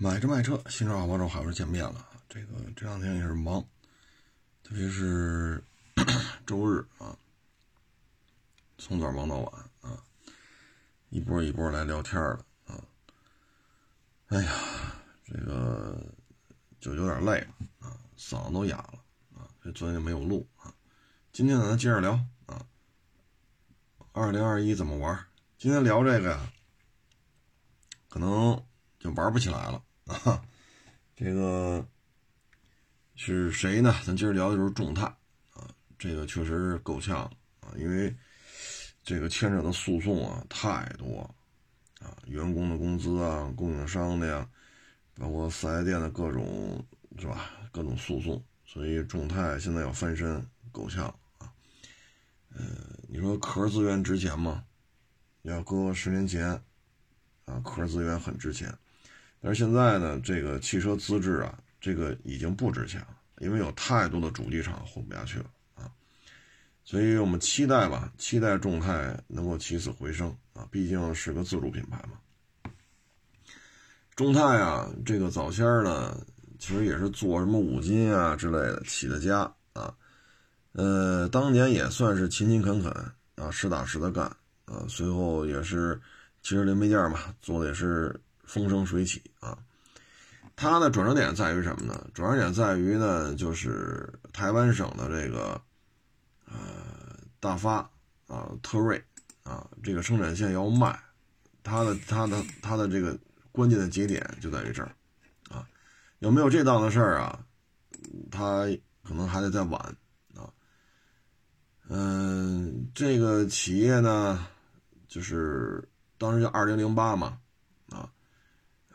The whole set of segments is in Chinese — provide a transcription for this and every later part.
买车卖车，新车好帮手，好又见面了。这个这两天也是忙，特别是 周日啊，从早忙到晚啊，一波一波来聊天了啊。哎呀，这个就有点累了啊，嗓子都哑了啊，这昨天就没有录啊。今天，咱接着聊啊。二零二一怎么玩？今天聊这个呀，可能就玩不起来了。啊，这个是谁呢？咱今儿聊的就是众泰啊，这个确实是够呛啊，因为这个牵扯的诉讼啊太多啊，员工的工资啊，供应商的呀，包括四 S 店的各种是吧？各种诉讼，所以众泰现在要翻身够呛啊。呃，你说壳资源值钱吗？要搁十年前啊，壳资源很值钱。但是现在呢，这个汽车资质啊，这个已经不值钱了，因为有太多的主机厂混不下去了啊，所以我们期待吧，期待众泰能够起死回生啊，毕竟是个自主品牌嘛。众泰啊，这个早先呢，其实也是做什么五金啊之类的起的家啊，呃，当年也算是勤勤恳恳啊，实打实的干啊，随后也是汽车零配件嘛，做的也是。风生水起啊！它的转折点在于什么呢？转折点在于呢，就是台湾省的这个呃大发啊特锐啊这个生产线要卖，它的它的它的这个关键的节点就在于这儿啊！有没有这档子事儿啊？它可能还得再晚啊。嗯，这个企业呢，就是当时叫二零零八嘛。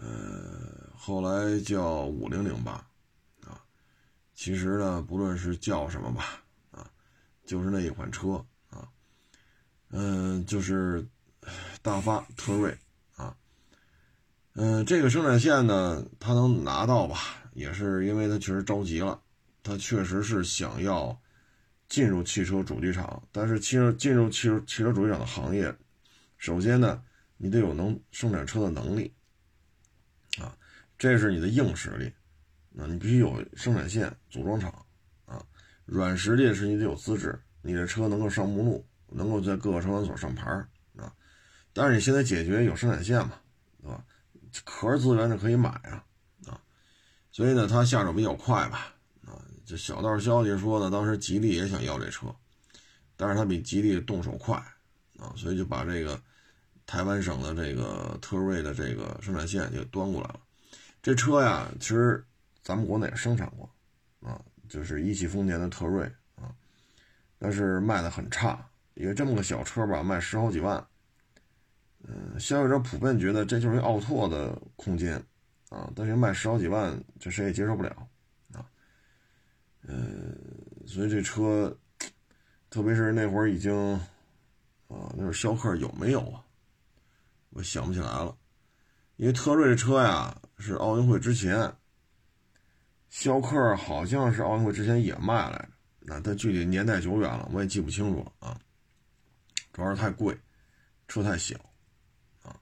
呃，后来叫五零零八，啊，其实呢，不论是叫什么吧，啊，就是那一款车啊，嗯，就是大发特锐啊，嗯，这个生产线呢，他能拿到吧，也是因为他确实着急了，他确实是想要进入汽车主机厂，但是汽车进入汽车汽车主机厂的行业，首先呢，你得有能生产车的能力。这是你的硬实力，那你必须有生产线、组装厂，啊，软实力是你得有资质，你的车能够上目录，能够在各个车管所上牌啊。但是你现在解决有生产线嘛，对吧？壳资源是可以买啊，啊，所以呢，他下手比较快吧，啊，这小道消息说呢，当时吉利也想要这车，但是他比吉利动手快，啊，所以就把这个。台湾省的这个特锐的这个生产线就端过来了。这车呀，其实咱们国内也生产过，啊，就是一汽丰田的特锐啊，但是卖的很差，因为这么个小车吧，卖十好几万。嗯，消费者普遍觉得这就是一奥拓的空间啊，但是卖十好几万，这谁也接受不了啊。嗯，所以这车，特别是那会儿已经啊，那会儿逍客有没有啊？我想不起来了，因为特锐这车呀是奥运会之前，逍客好像是奥运会之前也卖来着，那它具体年代久远了，我也记不清楚了啊。主要是太贵，车太小，啊，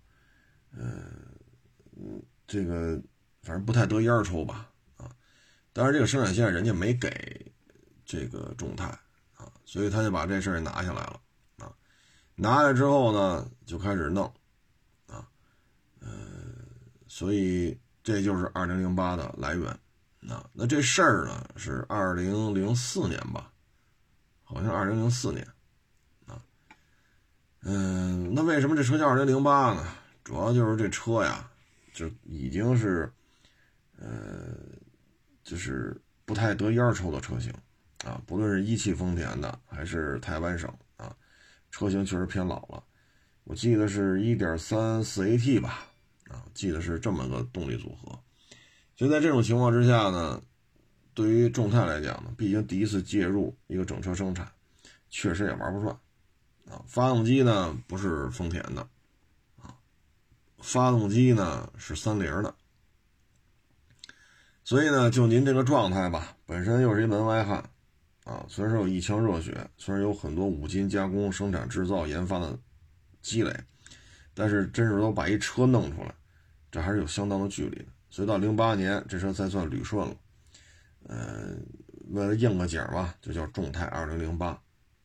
嗯，这个反正不太得烟抽吧，啊，但是这个生产线人家没给这个众泰啊，所以他就把这事儿拿下来了，啊，拿下来之后呢，就开始弄啊嗯。所以这就是二零零八的来源，啊，那这事儿呢是二零零四年吧，好像二零零四年，啊，嗯，那为什么这车叫二零零八呢？主要就是这车呀，就已经是，呃，就是不太得烟抽的车型，啊，不论是一汽丰田的还是台湾省啊，车型确实偏老了，我记得是一点三四 AT 吧。啊，记得是这么个动力组合，所以在这种情况之下呢，对于众泰来讲呢，毕竟第一次介入一个整车生产，确实也玩不转啊。发动机呢不是丰田的啊，发动机呢是三菱的，所以呢，就您这个状态吧，本身又是一门外汉啊，虽然说有一腔热血，虽然有很多五金加工、生产、制造、研发的积累，但是真是都把一车弄出来。这还是有相当的距离的，所以到零八年这车才算捋顺了。呃，为了应个景吧，就叫众泰二零零八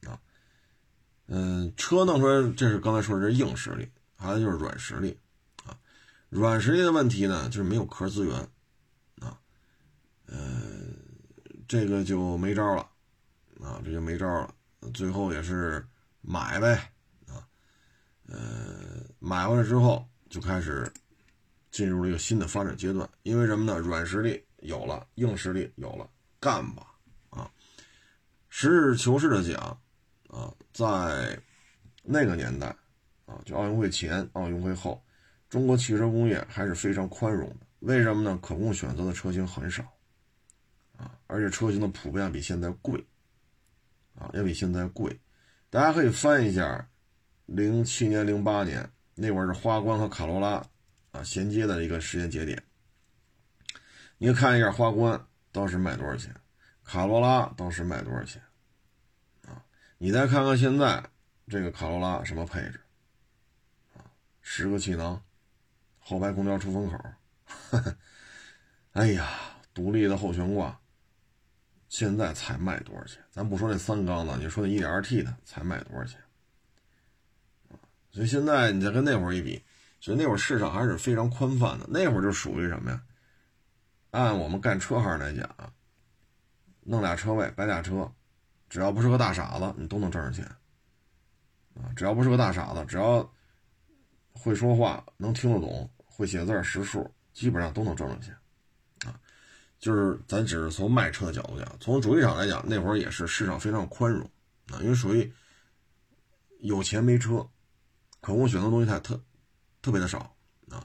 啊。嗯，车弄出来，这是刚才说的这硬实力，还有就是软实力啊。软实力的问题呢，就是没有壳资源啊。呃，这个就没招了啊，这就没招了。最后也是买呗啊。呃，买回来之后就开始进入了一个新的发展阶段，因为什么呢？软实力。有了硬实力，有了干吧啊！实事求是的讲啊，在那个年代啊，就奥运会前、奥运会后，中国汽车工业还是非常宽容的。为什么呢？可供选择的车型很少啊，而且车型的普遍比现在贵啊，要比现在贵。大家可以翻一下，零七年、零八年那会儿是花冠和卡罗拉啊衔接的一个时间节点。你看一下花冠当时卖多少钱，卡罗拉当时卖多少钱，啊，你再看看现在这个卡罗拉什么配置，啊，十个气囊，后排空调出风口，哎呀，独立的后悬挂，现在才卖多少钱？咱不说那三缸的，你说那一点二 T 的才卖多少钱？所以现在你再跟那会儿一比，所以那会儿市场还是非常宽泛的，那会儿就属于什么呀？按我们干车行来讲，弄俩车位摆俩车，只要不是个大傻子，你都能挣上钱。啊，只要不是个大傻子，只要会说话、能听得懂、会写字识数，基本上都能挣上钱。啊，就是咱只是从卖车的角度讲，从主机厂来讲，那会儿也是市场非常宽容啊，因为属于有钱没车，可供选择东西太特特别的少啊。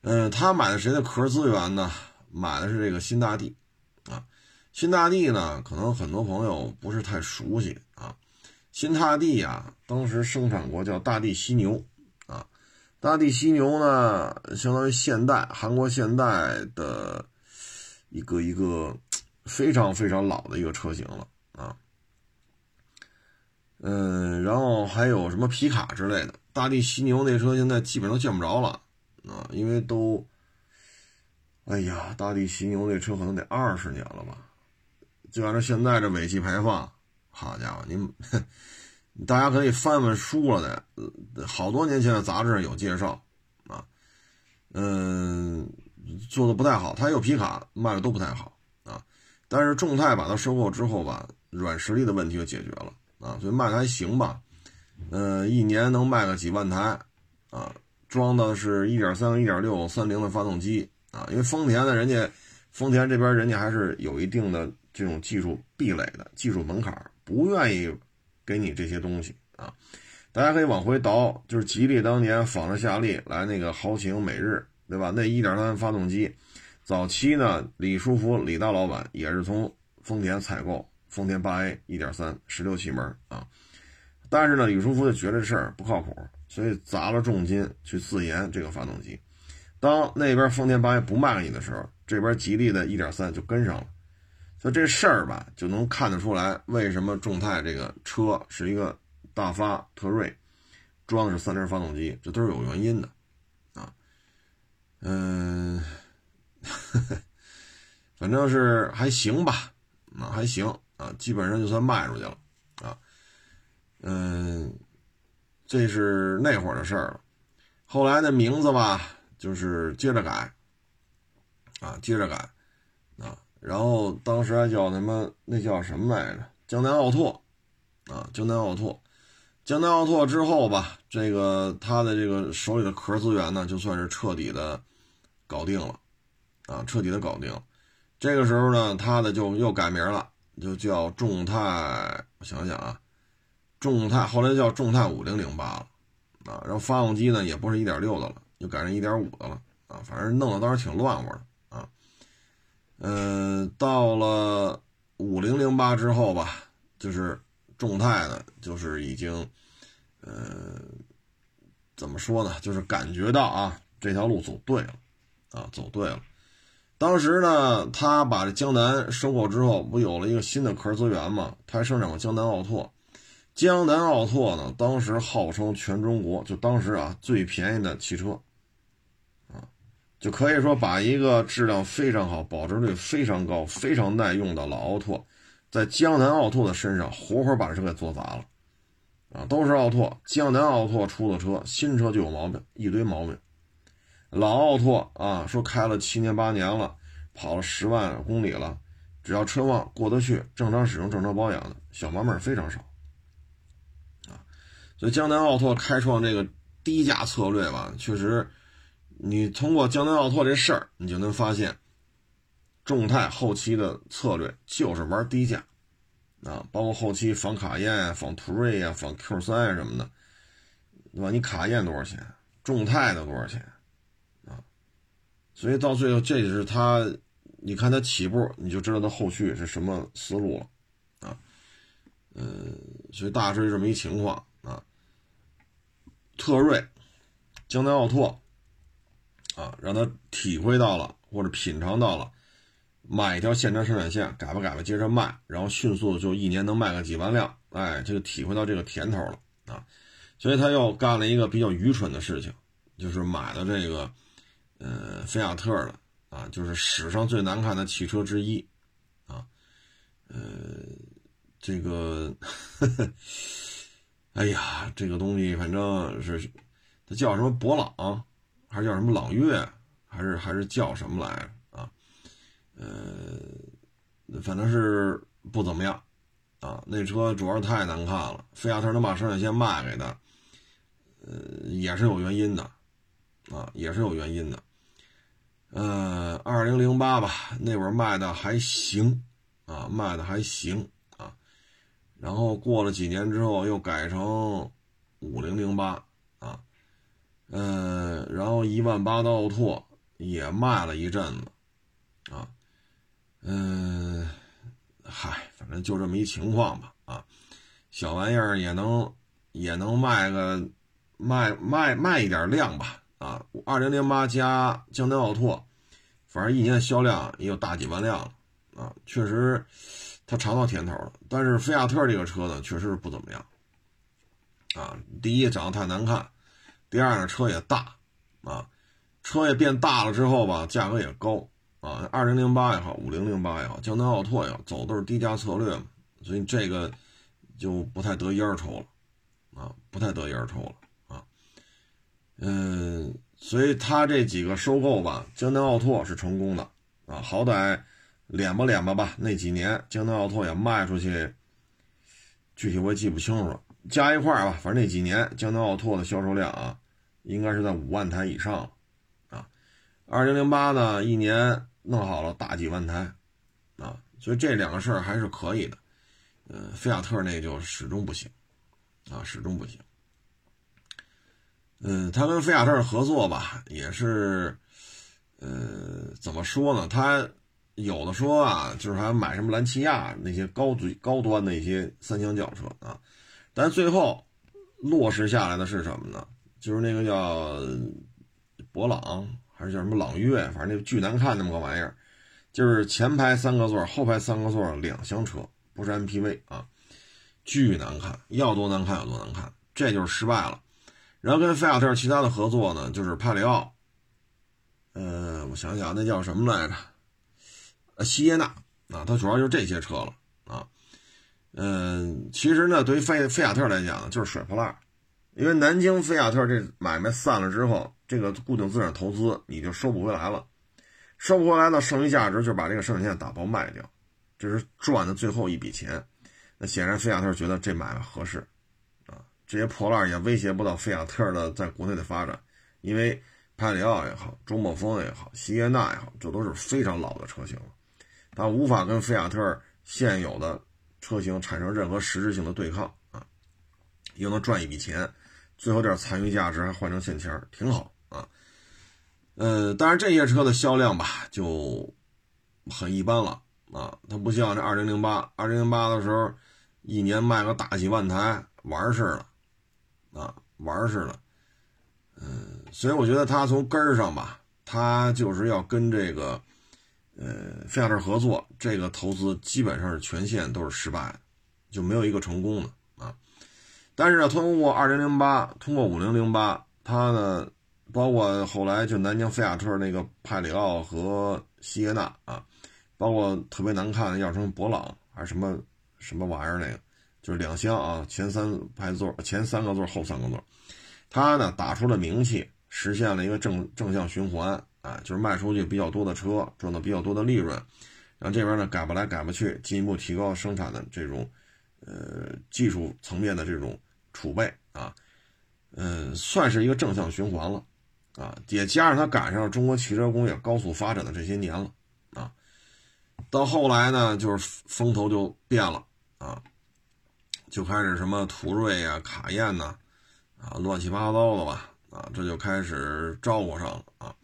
嗯，他买的谁的壳资源呢？买的是这个新大地，啊，新大地呢，可能很多朋友不是太熟悉啊。新大地呀，当时生产过叫大地犀牛，啊，大地犀牛呢，相当于现代韩国现代的一个一个非常非常老的一个车型了啊。嗯，然后还有什么皮卡之类的，大地犀牛那车现在基本都见不着了啊，因为都。哎呀，大地犀牛那车可能得二十年了吧？就按照现在这尾气排放，好家伙，您大家可以翻翻书了的，好多年前的杂志有介绍啊。嗯，做的不太好，它有皮卡卖的都不太好啊。但是众泰把它收购之后吧，软实力的问题就解决了啊，所以卖的还行吧。嗯，一年能卖个几万台啊，装的是一点三、一点六、三菱的发动机。啊，因为丰田呢，人家丰田这边人家还是有一定的这种技术壁垒的技术门槛，不愿意给你这些东西啊。大家可以往回倒，就是吉利当年仿着夏利来那个豪情、美日，对吧？那一点三发动机，早期呢，李书福李大老板也是从丰田采购丰田八 A 一点三十六气门啊。但是呢，李书福就觉得这事儿不靠谱，所以砸了重金去自研这个发动机。当那边丰田八 A 不卖给你的时候，这边吉利的1.3就跟上了，所以这事儿吧就能看得出来，为什么众泰这个车是一个大发特锐，装的是三菱发动机，这都是有原因的，啊，嗯，反正是还行吧，啊还行啊，基本上就算卖出去了，嗯，这是那会儿的事儿了，后来的名字吧。就是接着改，啊，接着改，啊，然后当时还叫什么？那叫什么来着？江南奥拓，啊，江南奥拓，江南奥拓之后吧，这个他的这个手里的壳资源呢，就算是彻底的搞定了，啊，彻底的搞定。这个时候呢，他的就又改名了，就叫众泰。我想想啊，众泰后来叫众泰五零零八了，啊，然后发动机呢也不是一点六的了。就改成一点五的了啊，反正弄得倒是挺乱乎的啊。嗯，到了五零零八之后吧，就是众泰呢，就是已经，呃，怎么说呢？就是感觉到啊，这条路走对了啊，走对了。当时呢，他把这江南收购之后，不有了一个新的壳资源嘛？他还生产过江南奥拓。江南奥拓呢，当时号称全中国就当时啊最便宜的汽车。啊就可以说把一个质量非常好、保值率非常高、非常耐用的老奥拓，在江南奥拓的身上活活把车给做砸了。啊，都是奥拓，江南奥拓出的车，新车就有毛病，一堆毛病。老奥拓啊，说开了七年八年了，跑了十万公里了，只要车况过得去，正常使用、正常保养的小毛病非常少。啊，所以江南奥拓开创这个低价策略吧，确实，你通过江南奥拓这事儿，你就能发现，众泰后期的策略就是玩低价。啊，包括后期仿卡宴啊、仿途锐啊、仿 Q 三啊什么的，对吧？你卡宴多少钱？众泰的多少钱？啊，所以到最后，这就是他，你看他起步，你就知道他后续是什么思路了，啊，呃，所以大致这么一情况。特锐、江南奥拓，啊，让他体会到了或者品尝到了。买一条现车生产线，改吧改吧，接着卖，然后迅速就一年能卖个几万辆，哎，这个体会到这个甜头了啊，所以他又干了一个比较愚蠢的事情，就是买了这个，呃，菲亚特的啊，就是史上最难看的汽车之一，啊，呃，这个，呵 呵哎呀，这个东西反正是，它叫什么博朗，还是叫什么朗悦，还是还是叫什么来着？呃，反正是不怎么样，啊，那车主要是太难看了。菲亚特能把生产线卖给他，呃，也是有原因的，啊，也是有原因的。呃，二零零八吧，那会儿卖的还行，啊，卖的还行，然后过了几年之后又改成五零零八，啊，呃，然后一万八的奥拓也卖了一阵子，啊。嗯，嗨，反正就这么一情况吧。啊，小玩意儿也能也能卖个卖卖卖一点量吧。啊，二零零八加江南奥拓，反正一年销量也有大几万辆了。啊，确实，他尝到甜头了。但是菲亚特这个车呢，确实是不怎么样。啊，第一长得太难看，第二呢车也大，啊，车也变大了之后吧，价格也高。啊，二零零八也好，五零零八也好，江南奥拓也好，走都是低价策略嘛，所以这个就不太得一而抽了，啊，不太得一而抽了啊，嗯，所以他这几个收购吧，江南奥拓是成功的啊，好歹敛吧敛吧吧，那几年江南奥拓也卖出去，具体我也记不清楚了，加一块吧，反正那几年江南奥拓的销售量啊，应该是在五万台以上啊，二零零八呢，一年。弄好了大几万台，啊，所以这两个事儿还是可以的，呃，菲亚特那就始终不行，啊，始终不行。嗯，他跟菲亚特合作吧，也是，呃，怎么说呢？他有的说啊，就是还买什么兰奇亚那些高最高端的一些三厢轿车啊，但最后落实下来的是什么呢？就是那个叫博朗。还是叫什么朗悦，反正那个巨难看那么个玩意儿，就是前排三个座，后排三个座，两厢车，不是 MPV 啊，巨难看，要多难看有多难看，这就是失败了。然后跟菲亚特其他的合作呢，就是帕里奥，呃，我想想那叫什么来着？呃，西耶纳啊，它主要就是这些车了啊。嗯，其实呢，对于菲菲亚特来讲，就是水破烂，因为南京菲亚特这买卖散了之后。这个固定资产投资你就收不回来了，收不回来的剩余价值就把这个生产线打包卖掉，这是赚的最后一笔钱。那显然菲亚特觉得这买卖合适，啊，这些破烂也威胁不到菲亚特的在国内的发展，因为派里奥也好，周末风也好，西耶纳也好，这都是非常老的车型了，它无法跟菲亚特现有的车型产生任何实质性的对抗啊，又能赚一笔钱，最后点残余价值还换成现钱，挺好啊。呃，当然这些车的销量吧就很一般了啊，它不像这二零零八，二零零八的时候一年卖个大几万台，玩似的啊，玩似的。嗯，所以我觉得它从根儿上吧，它就是要跟这个呃菲亚特合作，这个投资基本上是全线都是失败的，就没有一个成功的啊。但是呢，通过二零零八，通过五零零八，它呢。包括后来就南京菲亚特那个派里奥和西耶纳啊，包括特别难看的要成博朗还是什么什么玩意儿那个，就是两厢啊，前三排座前三个座后三个座，它呢打出了名气，实现了一个正正向循环啊，就是卖出去比较多的车，赚到比较多的利润，然后这边呢改不来改不去，进一步提高生产的这种呃技术层面的这种储备啊，嗯，算是一个正向循环了。啊，也加上它赶上中国汽车工业高速发展的这些年了，啊，到后来呢，就是风头就变了啊，就开始什么途锐啊、卡宴呐，啊，乱七八糟的吧，啊，这就开始招呼上了啊，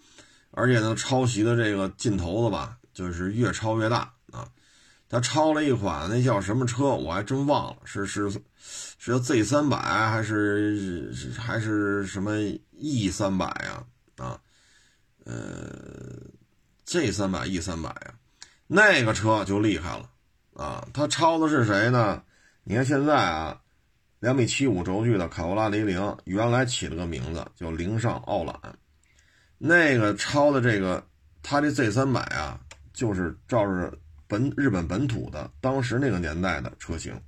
而且呢，抄袭的这个劲头子吧，就是越抄越大啊，他抄了一款那叫什么车，我还真忘了，是是是 Z 三百还是还是什么？E 三百呀，啊，呃，Z 三百 E 三百呀，那个车就厉害了啊！他抄的是谁呢？你看现在啊，两米七五轴距的卡罗拉雷凌，原来起了个名字叫凌尚傲揽，那个抄的这个，它这 Z 三百啊，就是照着本日本本土的当时那个年代的车型，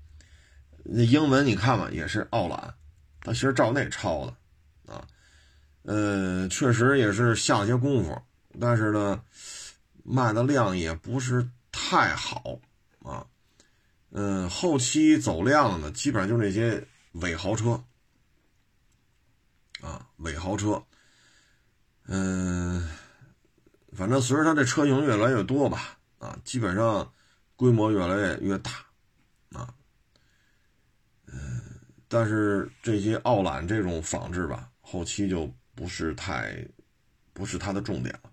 那英文你看吧，也是傲揽，它其实照那抄的。啊呃，确实也是下了些功夫，但是呢，卖的量也不是太好啊。嗯，后期走量的基本上就那些伪豪车啊，伪豪车。嗯，反正随着它这车型越来越多吧，啊，基本上规模越来越越大啊。嗯，但是这些奥揽这种仿制吧，后期就。不是太，不是它的重点了，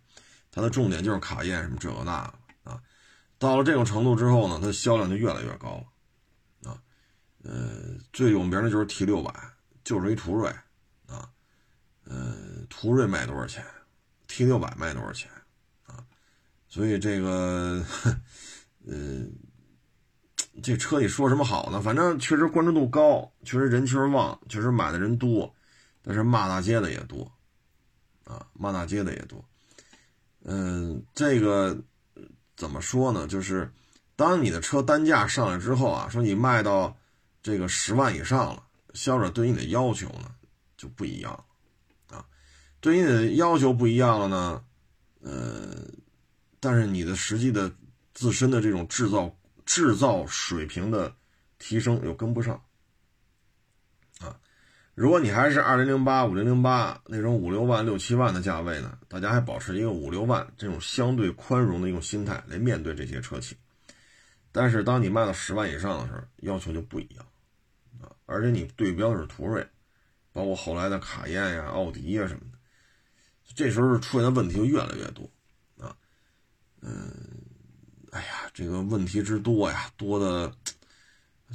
它的重点就是卡宴什么这个那个啊。到了这种程度之后呢，它的销量就越来越高了啊。呃，最有名的就是 T 六百，就是一途锐啊。呃，途锐卖多少钱？T 六百卖多少钱啊？所以这个，呃，这车你说什么好呢？反正确实关注度高，确实人气旺，确实买的人多，但是骂大街的也多。啊，骂大街的也多，嗯，这个怎么说呢？就是当你的车单价上来之后啊，说你卖到这个十万以上了，销售者对你的要求呢就不一样，对你的要求不一样了呢，呃，但是你的实际的自身的这种制造制造水平的提升又跟不上啊。如果你还是二零零八、五零零八那种五六万、六七万的价位呢，大家还保持一个五六万这种相对宽容的一种心态来面对这些车企。但是当你卖到十万以上的时候，要求就不一样啊！而且你对标的是途锐，包括后来的卡宴呀、奥迪呀什么的，这时候出现的问题就越来越多啊。嗯，哎呀，这个问题之多呀，多的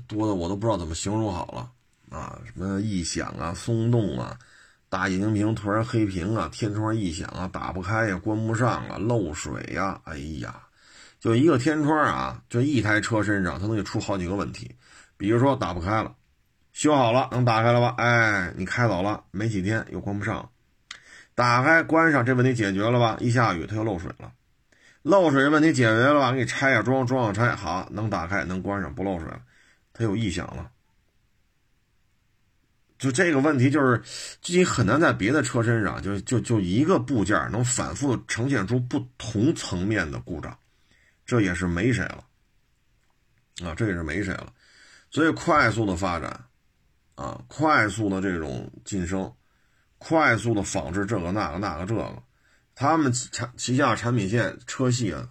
多的我都不知道怎么形容好了。啊，什么异响啊，松动啊，大液晶屏突然黑屏啊，天窗异响啊，打不开呀，关不上啊，漏水呀，哎呀，就一个天窗啊，就一台车身上它能给出好几个问题，比如说打不开了，修好了能打开了吧？哎，你开走了没几天又关不上，打开关上这问题解决了吧？一下雨它又漏水了，漏水问题解决了吧？给你拆下装，装上拆好，能打开能关上不漏水了，它有异响了。就这个问题，就是你很难在别的车身上，就就就一个部件能反复呈现出不同层面的故障，这也是没谁了啊，这也是没谁了。所以快速的发展啊，快速的这种晋升，快速的仿制这个那个那个这个，他们产旗下产品线车系啊，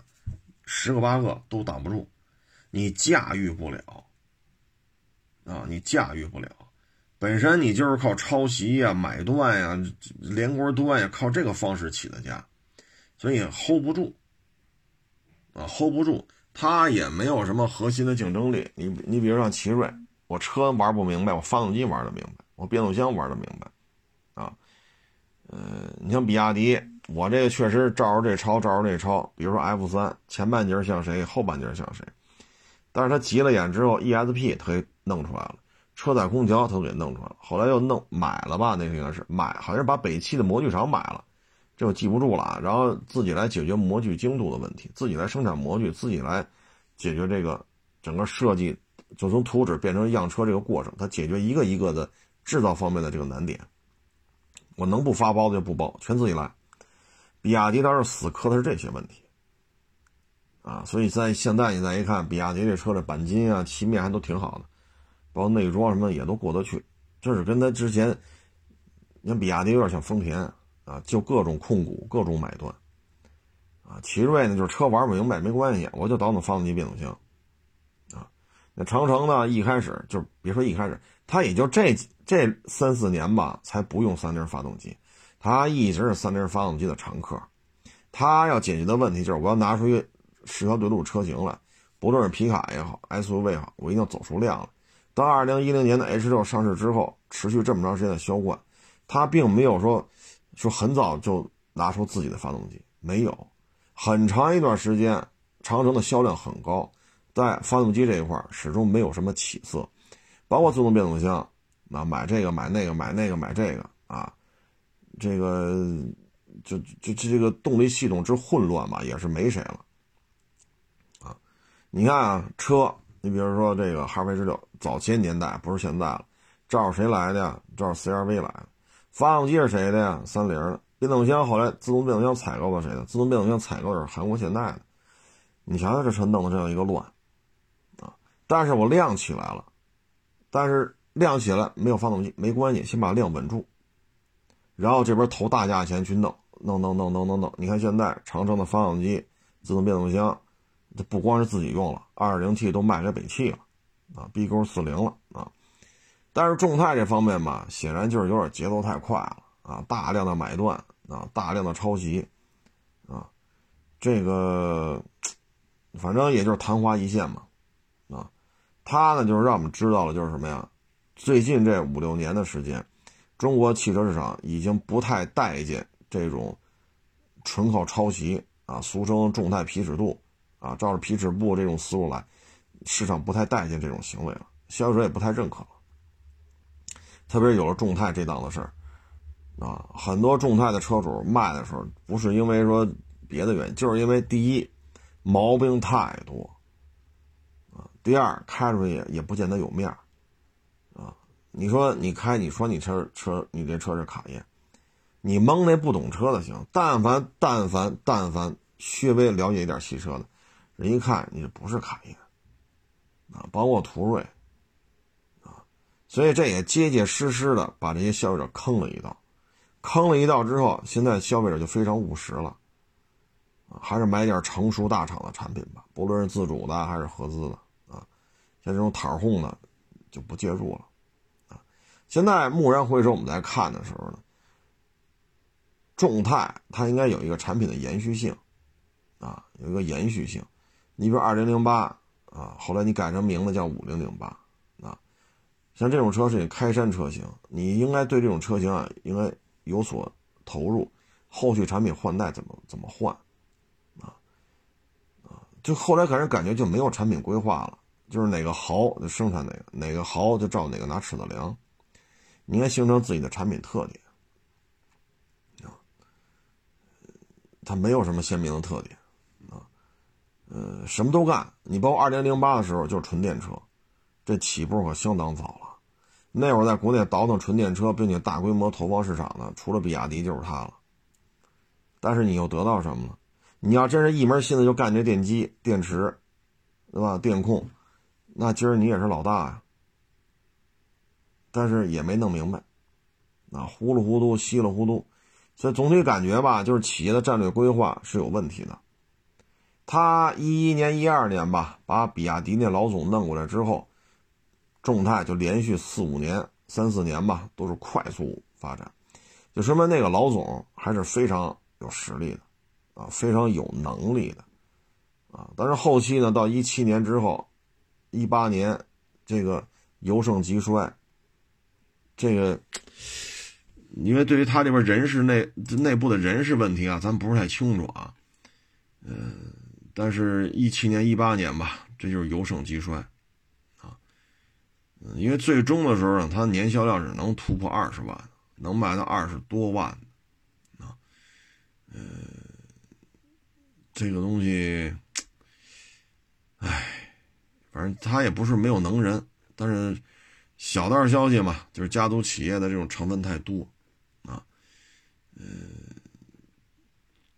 十个八个都挡不住，你驾驭不了。啊，你驾驭不了。本身你就是靠抄袭呀、买断呀、连锅端呀，靠这个方式起的家，所以 hold 不住。啊，hold 不住，它也没有什么核心的竞争力。你你比如像奇瑞，我车玩不明白，我发动机玩的明白，我变速箱玩的明白，嗯，你像比亚迪，我这个确实照着这抄，照着这抄。比如说 F 三前半截像谁，后半截像谁，但是他急了眼之后，ESP 他给弄出来了。车载空调他都给弄出来了。后来又弄买了吧，那个应该是买，好像是把北汽的模具厂买了，这我记不住了啊。然后自己来解决模具精度的问题，自己来生产模具，自己来解决这个整个设计，就从图纸变成样车这个过程，它解决一个一个的制造方面的这个难点。我能不发包的就不包，全自己来。比亚迪倒是死磕的是这些问题，啊，所以在现在你再一看，比亚迪这车的钣金啊、漆面还都挺好的，包括内装什么也都过得去。这是跟他之前，你看比亚迪有点像丰田啊，就各种控股、各种买断，啊，奇瑞呢就是车玩不明白没关系，我就倒腾发动机、变速箱，啊，那长城呢一开始就别说一开始，它也就这几这三四年吧，才不用三菱发动机。他一直是三菱发动机的常客，他要解决的问题就是我要拿出一个适合对路车型来，不论是皮卡也好，SUV 也好，我一定要走出量来。到二零一零年的 H 六上市之后，持续这么长时间的销冠，他并没有说说很早就拿出自己的发动机，没有，很长一段时间，长城的销量很高，在发动机这一块始终没有什么起色，包括自动变速箱，那买这个买那个买那个买这个啊。这个就就这个动力系统之混乱吧，也是没谁了啊！你看啊，车，你比如说这个哈弗 H 六，早些年代不是现在了，照着谁来的呀？照着 CRV 来的。发动机是谁的呀？三菱的。变速箱后来自动变速箱采购了谁的？自动变速箱采购的是韩国现代的。你瞧瞧这车弄的这样一个乱啊！但是我亮起来了，但是量起来没有发动机没关系，先把量稳住。然后这边投大价钱去弄弄弄弄弄弄弄，你看现在长城的发动机、自动变速箱，这不光是自己用了，2.0T 都卖给北汽了，啊，B 勾四零了啊。但是众泰这方面吧，显然就是有点节奏太快了啊，大量的买断啊，大量的抄袭啊，这个反正也就是昙花一现嘛，啊，他呢就是让我们知道了就是什么呀，最近这五六年的时间。中国汽车市场已经不太待见这种纯靠抄袭啊，俗称众泰皮尺度啊，照着皮尺布这种思路来，市场不太待见这种行为了，消费者也不太认可了。特别是有了众泰这档子事儿啊，很多众泰的车主卖的时候，不是因为说别的原因，就是因为第一毛病太多啊，第二开出去也也不见得有面儿。你说你开，你说你车车，你这车是卡宴，你蒙那不懂车的行。但凡但凡但凡稍微了解一点汽车的，人一看你这不是卡宴，啊，包括途锐，啊，所以这也结结实实的把这些消费者坑了一道，坑了一道之后，现在消费者就非常务实了，还是买点成熟大厂的产品吧，不论是自主的还是合资的，啊，像这种坦哄的就不介入了。现在蓦然回首，我们在看的时候呢，众泰它应该有一个产品的延续性，啊，有一个延续性。你比如二零零八啊，后来你改成名字叫五零零八啊，像这种车是你开山车型，你应该对这种车型啊，应该有所投入，后续产品换代怎么怎么换，啊啊，就后来给人感觉就没有产品规划了，就是哪个好就生产哪个，哪个好就照哪个拿尺子量。你应该形成自己的产品特点啊，它没有什么鲜明的特点啊，呃，什么都干。你包括二零零八的时候就是纯电车，这起步可相当早了。那会儿在国内倒腾纯电车，并且大规模投放市场的，除了比亚迪就是它了。但是你又得到什么呢？你要真是一门心思就干这电机、电池，对吧？电控，那今儿你也是老大呀。但是也没弄明白，啊，糊里糊涂，稀里糊涂，所以总体感觉吧，就是企业的战略规划是有问题的。他一一年、一二年吧，把比亚迪那老总弄过来之后，众泰就连续四五年、三四年吧，都是快速发展，就说明那个老总还是非常有实力的，啊，非常有能力的，啊。但是后期呢，到一七年之后，一八年，这个由盛及衰。这个，因为对于他这边人事内内部的人事问题啊，咱不是太清楚啊。嗯，但是，一七年、一八年吧，这就是由盛及衰，啊，因为最终的时候呢，它年销量是能突破二十万，能卖到二十多万啊。呃，这个东西，唉，反正他也不是没有能人，但是小道消息嘛，就是家族企业的这种成分太多啊。呃，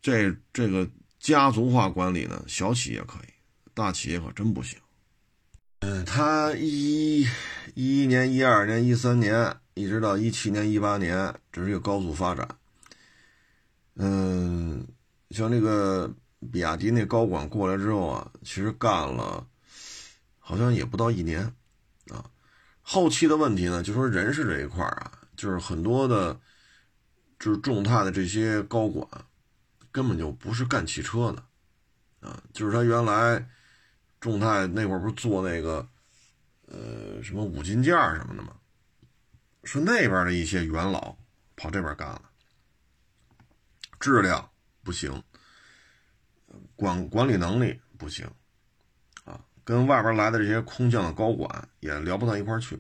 这这个家族化管理呢，小企业可以，大企业可真不行。嗯，他一一一年、一二年、一三年，一直到一七年、一八年，这是一个高速发展。嗯，像那个比亚迪那高管过来之后啊，其实干了好像也不到一年。后期的问题呢，就说人事这一块啊，就是很多的，就是众泰的这些高管根本就不是干汽车的啊，就是他原来。众泰那会儿不是做那个，呃，什么五金件什么的吗？是那边的一些元老跑这边干了，质量不行，管管理能力不行，跟外边来的这些空降的高管也聊不到一块去，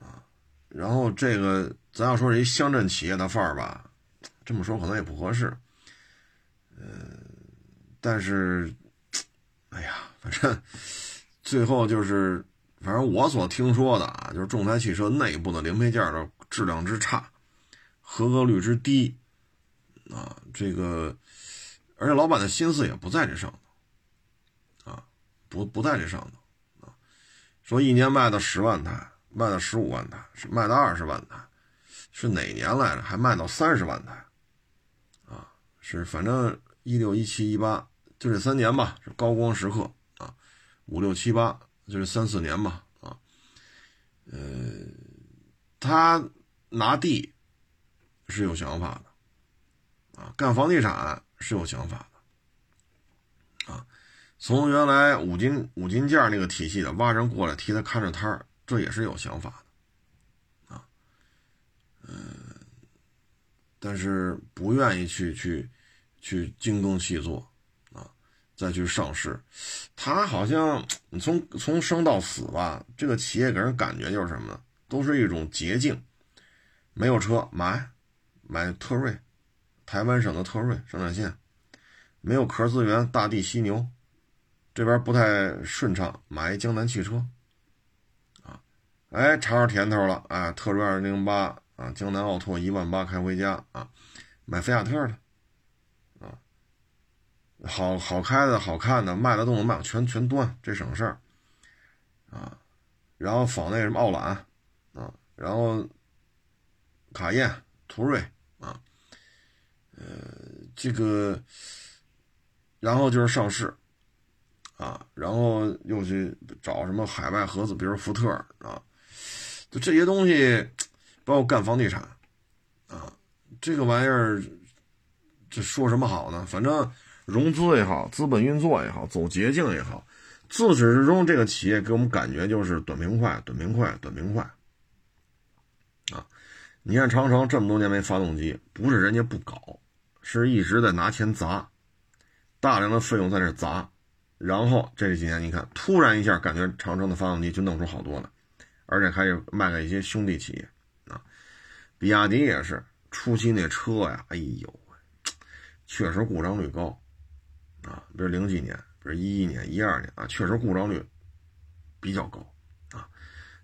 啊，然后这个咱要说是一乡镇企业的范儿吧，这么说可能也不合适，呃，但是。哎呀，反正最后就是，反正我所听说的啊，就是众泰汽车内部的零配件的质量之差，合格率之低，啊，这个，而且老板的心思也不在这上，不不在这上头，啊，说一年卖到十万台，卖到十五万台，是卖到二十万台，是哪年来着？还卖到三十万台，啊，是反正一六一七一八。就这三年吧，是高光时刻啊，五六七八就是三四年吧啊，呃，他拿地是有想法的啊，干房地产是有想法，从原来五金五金件那个体系的挖人过来替他看着摊儿，这也是有想法的啊，嗯，但是不愿意去去去精耕细作啊。再去上市，他好像你从从生到死吧，这个企业给人感觉就是什么呢？都是一种捷径，没有车买买特锐，台湾省的特锐生产线，没有壳资源，大地犀牛，这边不太顺畅，买一江南汽车，啊，哎尝着甜头了，哎特锐二零零八啊，江南奥拓一万八开回家啊，买菲亚特的。啊好好开的好看的卖的都能卖，全全端，这省事儿，啊，然后仿那什么奥揽，啊，然后卡宴、途锐，啊，呃，这个，然后就是上市，啊，然后又去找什么海外合资，比如福特，啊，就这些东西，包括干房地产，啊，这个玩意儿，这说什么好呢？反正。融资也好，资本运作也好，走捷径也好，自始至终，这个企业给我们感觉就是短平快、短平快、短平快。啊，你看长城这么多年没发动机，不是人家不搞，是一直在拿钱砸，大量的费用在那砸，然后这几年你看，突然一下感觉长城的发动机就弄出好多了，而且开始卖给一些兄弟企业啊，比亚迪也是，初期那车呀，哎呦，确实故障率高。啊，比如零几年，比如一一年、一二年啊，确实故障率比较高啊。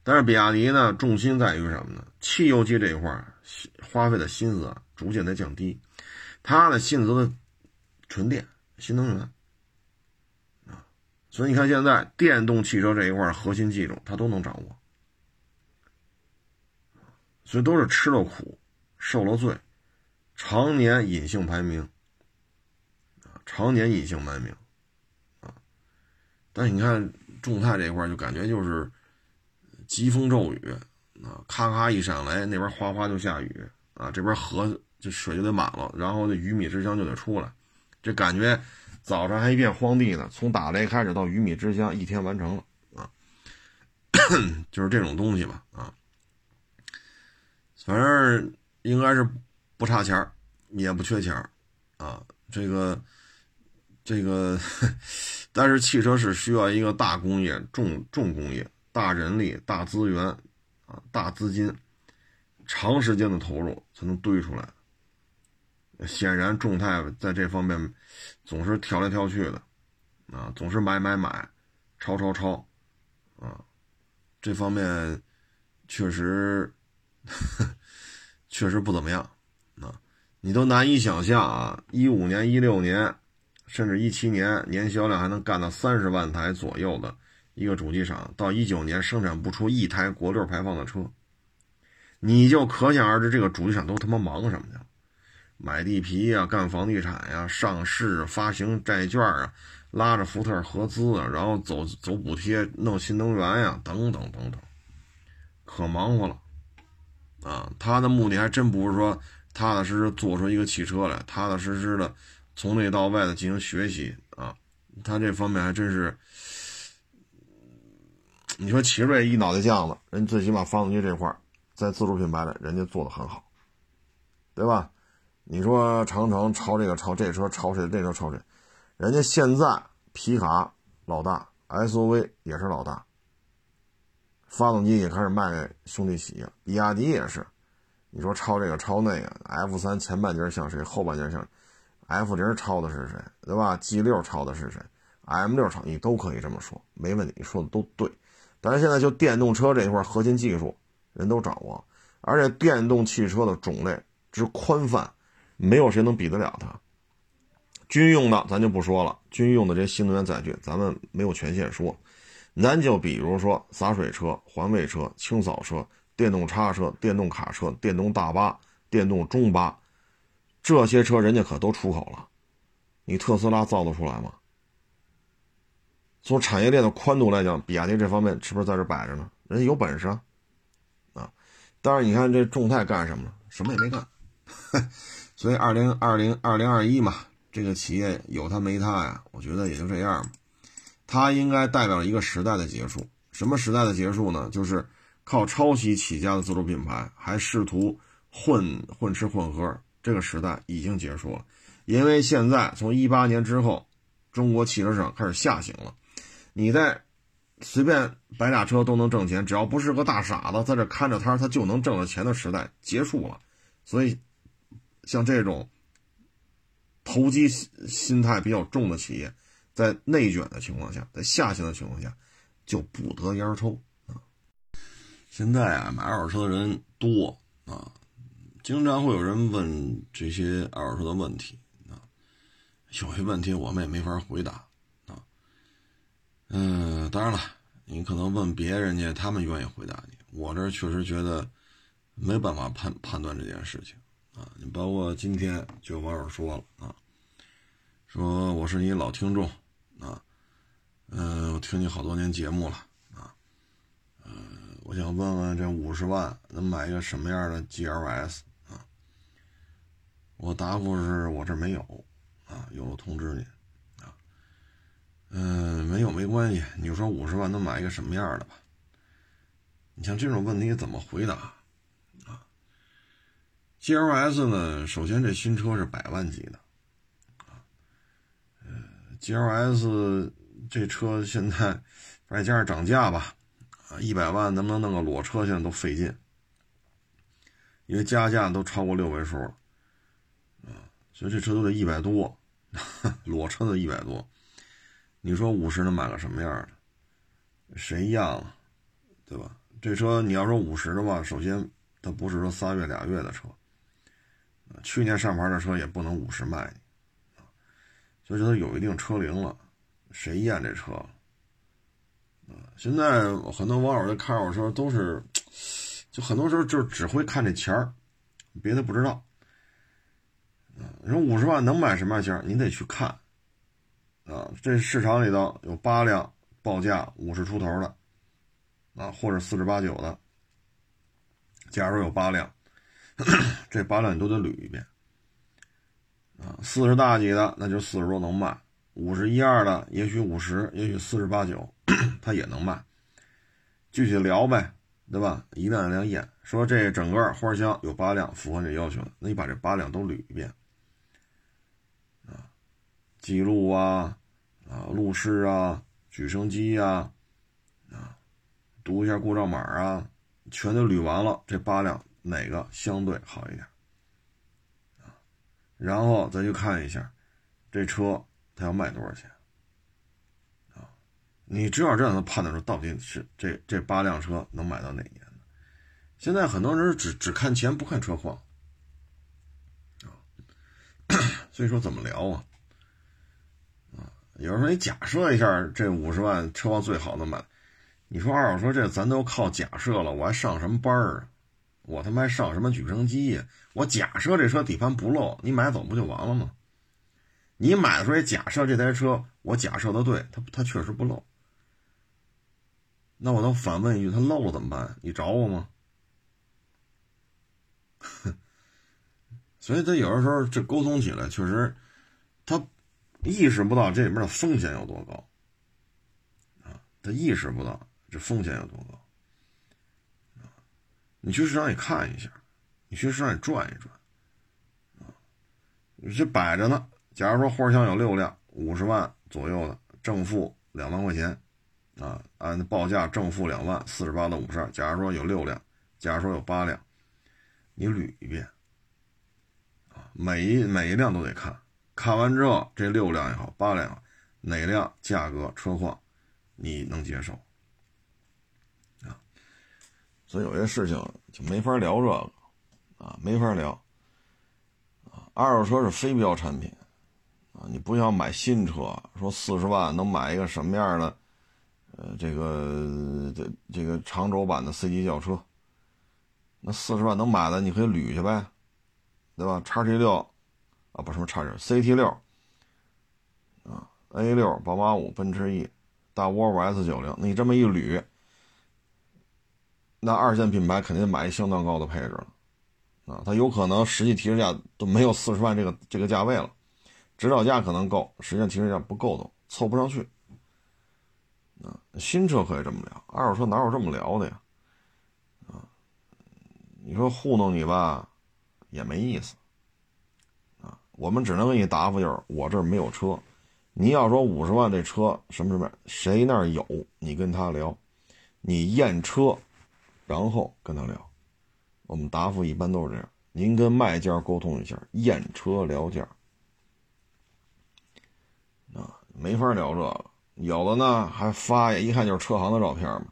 但是比亚迪呢，重心在于什么呢？汽油机这一块花费的心思啊，逐渐在降低。它的新择的纯电、新能源，所以你看现在电动汽车这一块核心技术，它都能掌握。所以都是吃了苦、受了罪，常年隐性排名。常年隐姓埋名，啊，但你看众泰这一块就感觉就是疾风骤雨啊，咔咔一闪雷，那边哗哗就下雨啊，这边河就水就得满了，然后这鱼米之乡就得出来，这感觉早上还一片荒地呢，从打雷开始到鱼米之乡一天完成了啊，就是这种东西吧啊，反正应该是不差钱也不缺钱啊，这个。这个，但是汽车是需要一个大工业、重重工业、大人力、大资源啊、大资金，长时间的投入才能堆出来。显然，众泰在这方面总是挑来挑去的，啊，总是买买买，抄抄抄，啊，这方面确实确实不怎么样，啊，你都难以想象啊，一五年、一六年，甚至一七年年销量还能干到三十万台左右的一个主机厂，到一九年生产不出一台国六排放的车，你就可想而知这个主机厂都他妈忙什么去了。买地皮呀，干房地产呀，上市发行债券啊，拉着福特合资啊，然后走走补贴，弄新能源呀，等等等等，可忙活了啊！他的目的还真不是说踏踏实实做出一个汽车来，踏踏实实的从内到外的进行学习啊！他这方面还真是，你说奇瑞一脑袋浆子，人最起码发动机这块在自主品牌里人家做的很好，对吧？你说长城超这个超这车超谁？这车超谁？人家现在皮卡老大，SUV 也是老大，发动机也开始卖给兄弟企业，比亚迪也是。你说超这个超那个，F 三前半截像谁？后半截像 F 零超的是谁？对吧？G 六超的是谁？M 六超，你都可以这么说，没问题，你说的都对。但是现在就电动车这一块核心技术，人都掌握，而且电动汽车的种类之宽泛。没有谁能比得了它。军用的咱就不说了，军用的这些新能源载具咱们没有权限说。咱就比如说洒水车、环卫车、清扫车、电动叉车、电动卡车、电动大巴、电动中巴，这些车人家可都出口了。你特斯拉造得出来吗？从产业链的宽度来讲，比亚迪这方面是不是在这摆着呢？人家有本事啊！啊，但是你看这众泰干什么了？什么也没干。所以，二零二零二零二一嘛，这个企业有它没它呀？我觉得也就这样。它应该代表一个时代的结束。什么时代的结束呢？就是靠抄袭起家的自主品牌，还试图混混吃混喝，这个时代已经结束了。因为现在从一八年之后，中国汽车市场开始下行了。你在随便摆俩车都能挣钱，只要不是个大傻子在这看着摊他就能挣着钱的时代结束了。所以。像这种投机心态比较重的企业，在内卷的情况下，在下行的情况下，就不得烟抽啊。现在啊，买二手车的人多啊，经常会有人问这些二手车的问题啊，有些问题我们也没法回答啊。嗯，当然了，你可能问别人家，他们愿意回答你。我这确实觉得没办法判判断这件事情。啊，你包括今天就有网友说了啊，说我是你老听众啊，嗯，我听你好多年节目了啊，呃，我想问问这五十万能买一个什么样的 GLS 啊？我答复是我这没有啊，有了通知你啊，嗯，没有没关系，你说五十万能买一个什么样的吧？你像这种问题怎么回答？G L S 呢？首先，这新车是百万级的，啊，呃，G L S 这车现在再加上涨价吧，啊，一百万能不能弄个裸车，现在都费劲，因为加价都超过六位数了，啊，所以这车都得一百多，裸车都一百多，你说五十能买个什么样的？谁要啊？对吧？这车你要说五十的话，首先它不是说仨月俩月的车。去年上牌的车也不能五十卖你，所以说有一定车龄了，谁验这车？啊，现在很多网友在看二手车都是，就很多时候就只会看这钱儿，别的不知道。啊，你说五十万能买什么样钱？你得去看。啊，这市场里头有八辆报价五十出头的，啊，或者四十八九的。假如有八辆。这八辆你都得捋一遍啊！四十大几的，那就四十多能卖；五十一二的，也许五十，也许四十八九，它也能卖。具体聊呗，对吧？一辆一辆验，说这整个花箱有八辆符合这要求，那你把这八辆都捋一遍啊，记录啊，啊，路试啊，举升机啊，啊，读一下故障码啊，全都捋完了，这八辆哪个相对好一点？然后再去看一下这车它要卖多少钱啊？你只有这样能判断出到底是这这八辆车能买到哪年的。现在很多人只只看钱不看车况啊，所以说怎么聊啊？啊有人说：“你假设一下，这五十万车况最好的买，你说二手车这咱都靠假设了，我还上什么班儿啊？我他妈上什么举升机呀？我假设这车底盘不漏，你买走不就完了吗？你买的时候也假设这台车，我假设的对，它它确实不漏。那我能反问一句，它漏了怎么办？你找我吗？所以他有的时候这沟通起来确实，他。”意识不到这里面的风险有多高，啊，他意识不到这风险有多高，你去市场里看一下，你去市场里转一转，啊，这摆着呢。假如说货箱有六辆，五十万左右的，正负两万块钱，啊，按报价正负两万，四十八到五十二。假如说有六辆，假如说有八辆，你捋一遍，啊，每一每一辆都得看。看完之后，这六辆也好，八辆，哪辆价格车况你能接受？所以有些事情就没法聊这个啊，没法聊啊。二手车是非标产品啊，你不像买新车，说四十万能买一个什么样的呃这个这这个长轴版的 C 级轿车，那四十万能买的你可以捋去呗，对吧？叉 T 六。啊，不什么差点，CT 六，啊，A 六，宝马五，奔驰 E，大沃尔沃 S 九零，你这么一捋，那二线品牌肯定买一相当高的配置了，啊，它有可能实际提车价都没有四十万这个这个价位了，指导价可能够，实际上提车价不够都凑不上去，啊，新车可以这么聊，二手车哪有这么聊的呀？啊，你说糊弄你吧，也没意思。啊我们只能给你答复，就是我这儿没有车。你要说五十万这车什么什么，谁那儿有，你跟他聊，你验车，然后跟他聊。我们答复一般都是这样。您跟卖家沟通一下，验车聊价。啊，没法聊这个。有的呢还发，一看就是车行的照片嘛。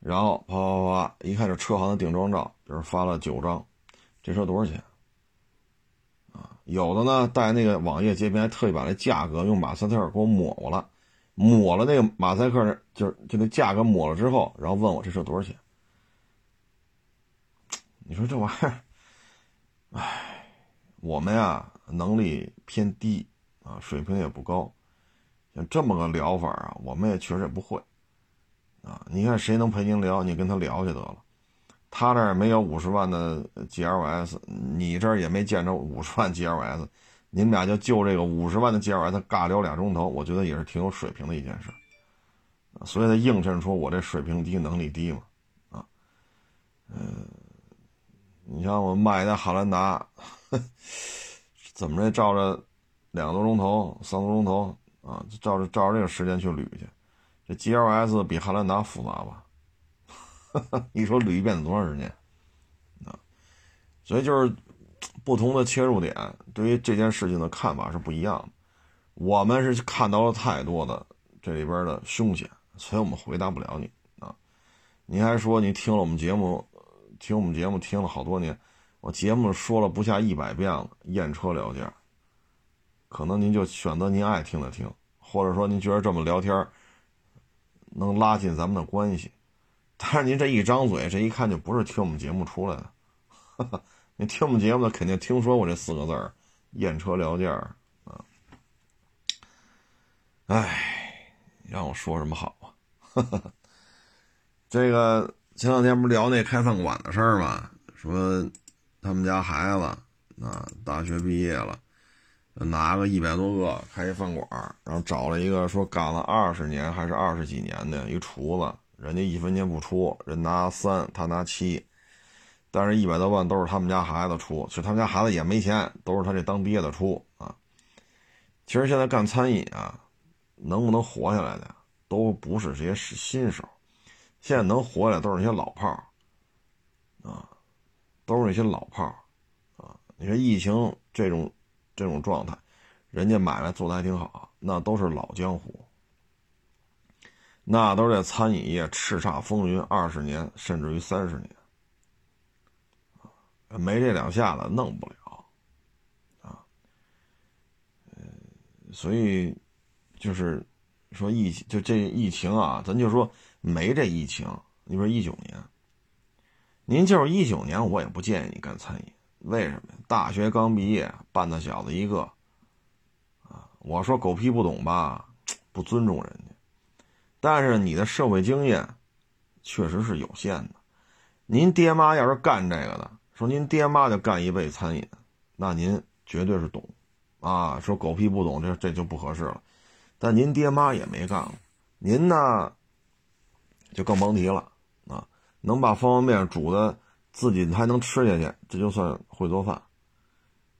然后啪啪啪，一看就是车行的定妆照，比如发了九张，这车多少钱？啊有的呢，带那个网页截屏，还特意把那价格用马赛克给我抹过了，抹了那个马赛克，就是就那价格抹了之后，然后问我这车多少钱？你说这玩意儿，唉，我们呀能力偏低啊，水平也不高，像这么个聊法啊，我们也确实也不会啊。你看谁能陪您聊，你跟他聊就得了。他这儿没有五十万的 GLS，你这儿也没见着五十万 GLS，你们俩就就这个五十万的 GLS 尬聊俩钟头，我觉得也是挺有水平的一件事，所以他映衬出我这水平低、能力低嘛，啊，嗯，你像我卖那汉兰达，怎么着照着两个多钟头、三个多钟头啊，照着照着这个时间去捋去，这 GLS 比汉兰达复杂吧？你说捋一遍得多长时间？啊，所以就是不同的切入点，对于这件事情的看法是不一样的。我们是看到了太多的这里边的凶险，所以我们回答不了你啊。你还说你听了我们节目，听我们节目听了好多年，我节目说了不下一百遍了，验车聊价，可能您就选择您爱听的听，或者说您觉得这么聊天能拉近咱们的关系。但是您这一张嘴，这一看就不是听我们节目出来的。哈哈你听我们节目的，肯定听说过这四个字儿“验车聊价”啊。哎，让我说什么好啊？哈哈这个前两天不是聊那开饭馆的事儿吗？说他们家孩子啊，大学毕业了，拿个一百多个开一饭馆，然后找了一个说干了二十年还是二十几年的一厨子。人家一分钱不出，人拿三，他拿七，但是一百多万都是他们家孩子出，其实他们家孩子也没钱，都是他这当爹的出啊。其实现在干餐饮啊，能不能活下来的都不是这些新手，现在能活下来都是那些老炮儿，啊，都是那些老炮儿，啊，你说疫情这种这种状态，人家买卖做的还挺好，那都是老江湖，那都是在餐饮业叱咤风云二十年甚至于三十年，没这两下子弄不了，啊，所以就是说疫就这疫情啊，咱就说。没这疫情，你说一九年，您就是一九年，我也不建议你干餐饮。为什么？大学刚毕业，半大小子一个，啊，我说狗屁不懂吧，不尊重人家。但是你的社会经验确实是有限的。您爹妈要是干这个的，说您爹妈就干一辈子餐饮，那您绝对是懂，啊，说狗屁不懂，这这就不合适了。但您爹妈也没干过，您呢？就更甭提了啊！能把方便面煮的自己还能吃下去，这就算会做饭。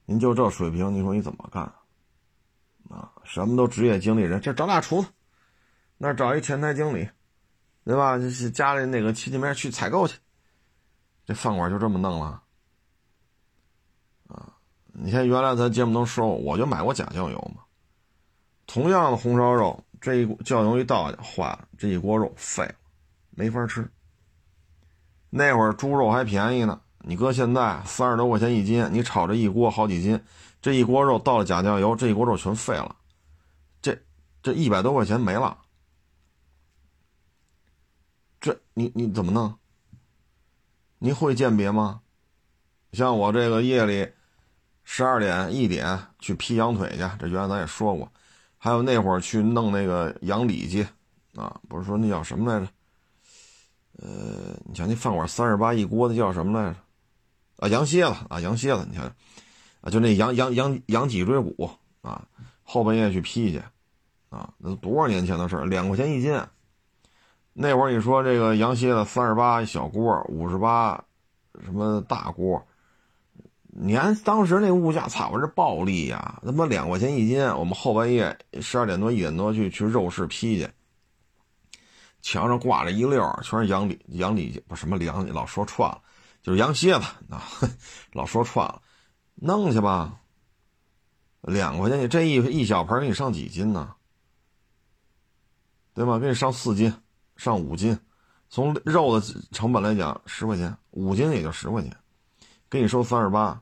您就这水平，你说你怎么干啊？什么都职业经理人，这找俩厨子，那找一前台经理，对吧？家里那个亲戚面去采购去，这饭馆就这么弄了啊！你看原来咱节目能说，我就买过假酱油嘛。同样的红烧肉，这一酱油一倒去坏了，这一锅肉废了。没法吃。那会儿猪肉还便宜呢，你搁现在三十多块钱一斤，你炒这一锅好几斤，这一锅肉倒了假酱油，这一锅肉全废了，这这一百多块钱没了。这你你怎么弄？你会鉴别吗？像我这个夜里十二点一点去劈羊腿去，这原来咱也说过，还有那会儿去弄那个羊里脊啊，不是说那叫什么来着？呃，你瞧那饭馆三十八一锅，那叫什么来着？啊，羊蝎子啊，羊蝎子，你瞧，啊，就那羊羊羊羊脊椎骨啊，后半夜去批去，啊，那都多少年前的事儿，两块钱一斤。那会儿你说这个羊蝎子三十八一小锅，五十八什么大锅，你看当时那物价，操，这暴利呀！他妈两块钱一斤，我们后半夜十二点多一点多去去肉市批去。墙上挂着一溜，全是羊里羊里不什么羊，老说串了，就是羊蝎子啊，老说串了，弄去吧。两块钱你这一一小盆给你上几斤呢？对吧？给你上四斤，上五斤，从肉的成本来讲，十块钱，五斤也就十块钱，给你收三十八。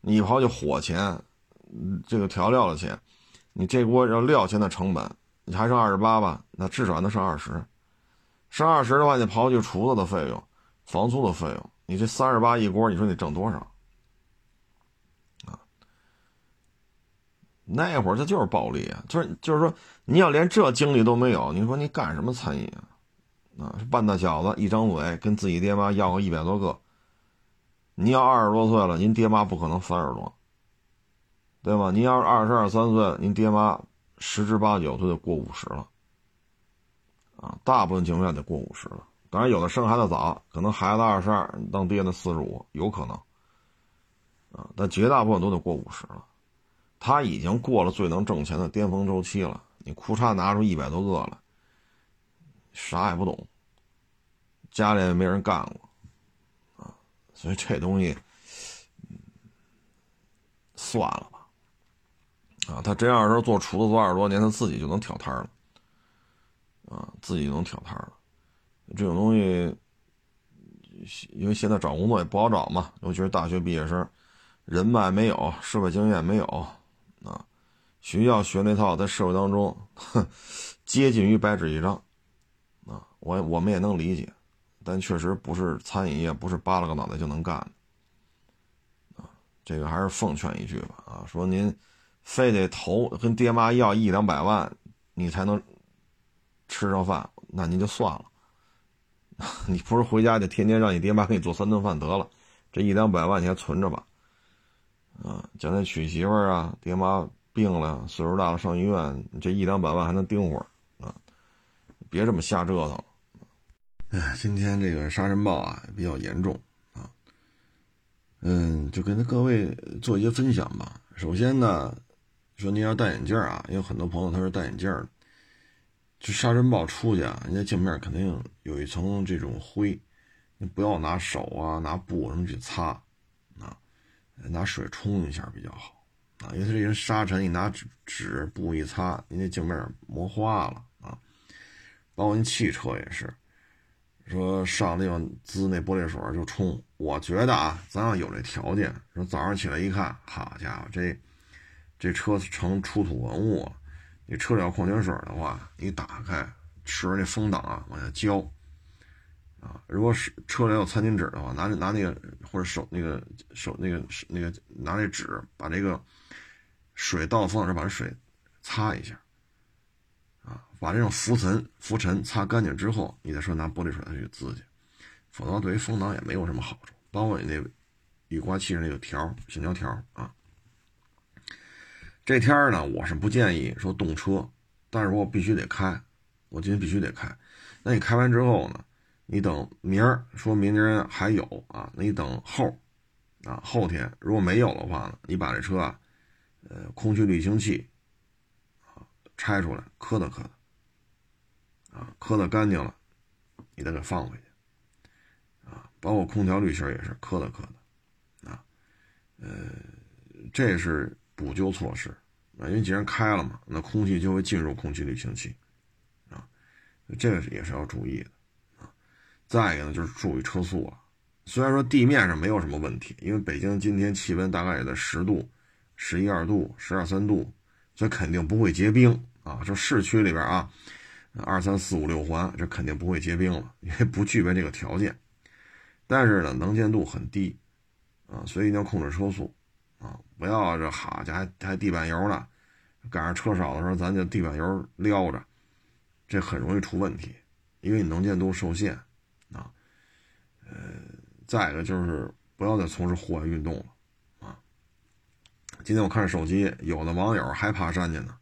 你刨去火钱，这个调料的钱，你这锅要料钱的成本。你还剩二十八吧？那至少还能剩二十。剩二十的话，你刨去厨子的费用、房租的费用，你这三十八一锅，你说你挣多少？啊？那会儿他就是暴利啊！就是就是说，你要连这经历都没有，你说你干什么餐饮啊？啊，半大小子一张嘴跟自己爹妈要个一百多个。你要二十多岁了，您爹妈不可能三十多，对吧？您要是二十二三岁，您爹妈。十之八九都得过五十了，啊，大部分情况下得过五十了。当然，有的生孩子早，可能孩子二十二，当爹的四十五，有可能，啊，但绝大部分都得过五十了。他已经过了最能挣钱的巅峰周期了。你裤衩拿出一百多个了，啥也不懂，家里也没人干过，啊，所以这东西，算了。啊，他真要是做厨子做二十多年，他自己就能挑摊了，啊，自己就能挑摊了。这种东西，因为现在找工作也不好找嘛，尤其是大学毕业生，人脉没有，社会经验没有，啊，学校学那套在社会当中，哼，接近于白纸一张，啊，我我们也能理解，但确实不是餐饮业，不是扒拉个脑袋就能干的，啊，这个还是奉劝一句吧，啊，说您。非得投跟爹妈要一两百万，你才能吃上饭，那您就算了。你不是回家就天天让你爹妈给你做三顿饭得了，这一两百万你还存着吧。啊，将来娶媳妇儿啊，爹妈病了，岁数大了上医院，你这一两百万还能盯会儿啊。别这么瞎折腾。哎，今天这个沙尘暴啊比较严重啊，嗯，就跟各位做一些分享吧。首先呢。说您要戴眼镜啊，有很多朋友他是戴眼镜的，这沙尘暴出去啊，人家镜面肯定有一层这种灰，你不要拿手啊、拿布什么去擦啊，拿水冲一下比较好啊，因为它这些沙尘，你拿纸纸布一擦，人家镜面磨花了啊。包括您汽车也是，说上地方滋那玻璃水就冲，我觉得啊，咱要有这条件，说早上起来一看，好家伙，这这车成出土文物了。你车里要矿泉水的话，你打开，使着那风挡啊往下浇，啊，如果是车里有餐巾纸的话，拿拿那个或者手那个手那个那个拿那纸把这个水倒风挡上把这水擦一下，啊，把这种浮尘浮尘擦干净之后，你再说拿玻璃水再去滋去，否则对于风挡也没有什么好处，包括你那雨刮器上那个条橡胶条啊。这天呢，我是不建议说动车，但是我必须得开，我今天必须得开。那你开完之后呢，你等明儿，说明天还有啊，那你等后，啊后天如果没有的话呢，你把这车啊，呃空气滤清器啊拆出来磕的磕的，啊磕的干净了，你再给放回去，啊包括空调滤芯也是磕的磕的，啊呃这是。补救措施啊，因为既然开了嘛，那空气就会进入空气滤清器啊，这个也是要注意的啊。再一个呢，就是注意车速了。虽然说地面上没有什么问题，因为北京今天气温大概也在十度、十一二度、十二三度，所以肯定不会结冰啊。就市区里边啊，二三四五六环，这肯定不会结冰了，因为不具备这个条件。但是呢，能见度很低啊，所以一定要控制车速。啊，不要这好家伙还地板油呢，赶上车少的时候，咱就地板油撩着，这很容易出问题，因为你能见度受限啊。呃，再一个就是不要再从事户外运动了啊。今天我看手机，有的网友还爬山去呢。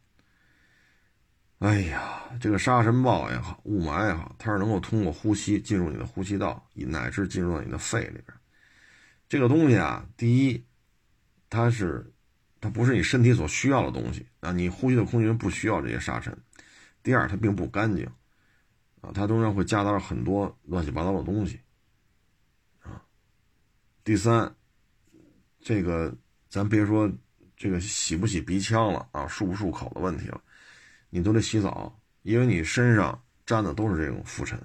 哎呀，这个沙尘暴也好，雾霾也好，它是能够通过呼吸进入你的呼吸道，乃至进入到你的肺里边。这个东西啊，第一。它是，它不是你身体所需要的东西啊！你呼吸的空气中不需要这些沙尘。第二，它并不干净啊，它中间会夹杂着很多乱七八糟的东西啊。第三，这个咱别说这个洗不洗鼻腔了啊，漱不漱口的问题了，你都得洗澡，因为你身上沾的都是这种浮尘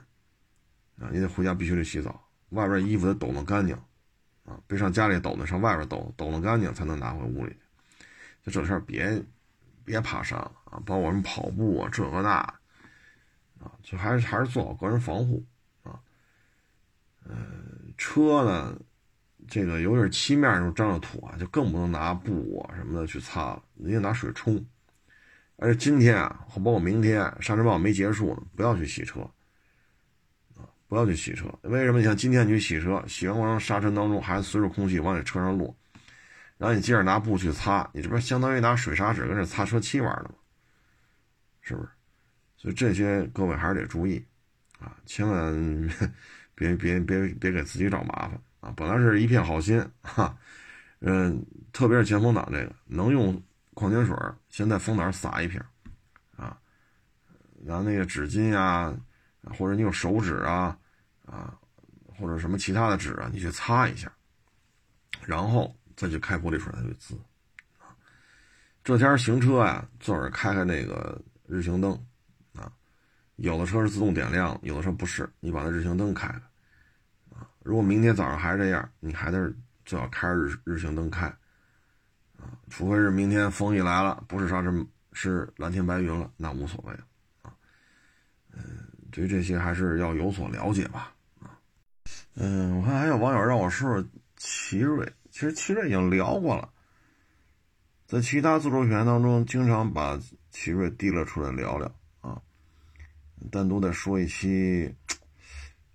啊，你得回家必须得洗澡，外边衣服得抖弄干净。啊，别上家里抖的，上外边抖，抖弄干净才能拿回屋里。就这事儿，别别爬山啊！包括我们跑步啊，这个那，啊，就还是还是做好个人防护啊。呃，车呢，这个有点漆面上沾了土啊，就更不能拿布啊什么的去擦了，你得拿水冲。而且今天啊，包括明天，沙尘暴没结束呢，不要去洗车。不要去洗车，为什么？你像今天你去洗车，洗完过程沙尘当中还随着空气往你车上落，然后你接着拿布去擦，你这不相当于拿水砂纸跟这擦车漆玩的吗？是不是？所以这些各位还是得注意啊，千万别别别别给自己找麻烦啊！本来是一片好心哈，嗯，特别是前风挡这个，能用矿泉水先在风挡撒一瓶啊，然后那个纸巾呀。或者你用手指啊，啊，或者什么其他的纸啊，你去擦一下，然后再去开玻璃水再去滋。这天行车啊，最好开开那个日行灯，啊，有的车是自动点亮，有的车不是，你把那日行灯开开，啊，如果明天早上还是这样，你还得最好开着日日行灯开，啊，除非是明天风一来了，不是沙尘，是蓝天白云了，那无所谓了，对于这些还是要有所了解吧，嗯，我看还有网友让我说说奇瑞，其实奇瑞已经聊过了，在其他自主品牌当中，经常把奇瑞提了出来聊聊啊，单独再说一期，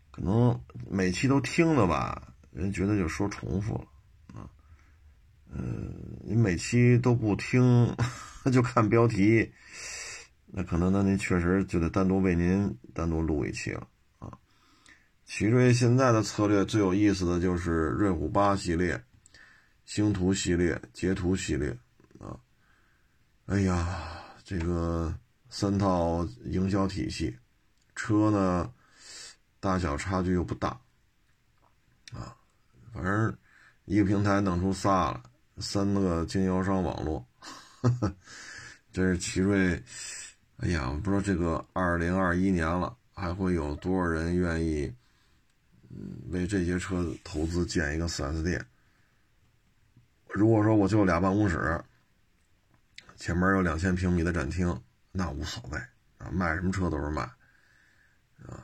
可能每期都听了吧，人觉得就说重复了，啊，嗯，你每期都不听，就看标题。那可能，那您确实就得单独为您单独录一期了啊。奇瑞现在的策略最有意思的就是瑞虎八系列、星途系列、捷途系列啊。哎呀，这个三套营销体系，车呢大小差距又不大，啊，反正一个平台弄出仨了，三个经销商网络，这是奇瑞。哎呀，我不知道这个二零二一年了，还会有多少人愿意，嗯，为这些车投资建一个 4S 店。如果说我就俩办公室，前面有两千平米的展厅，那无所谓啊，卖什么车都是卖，啊。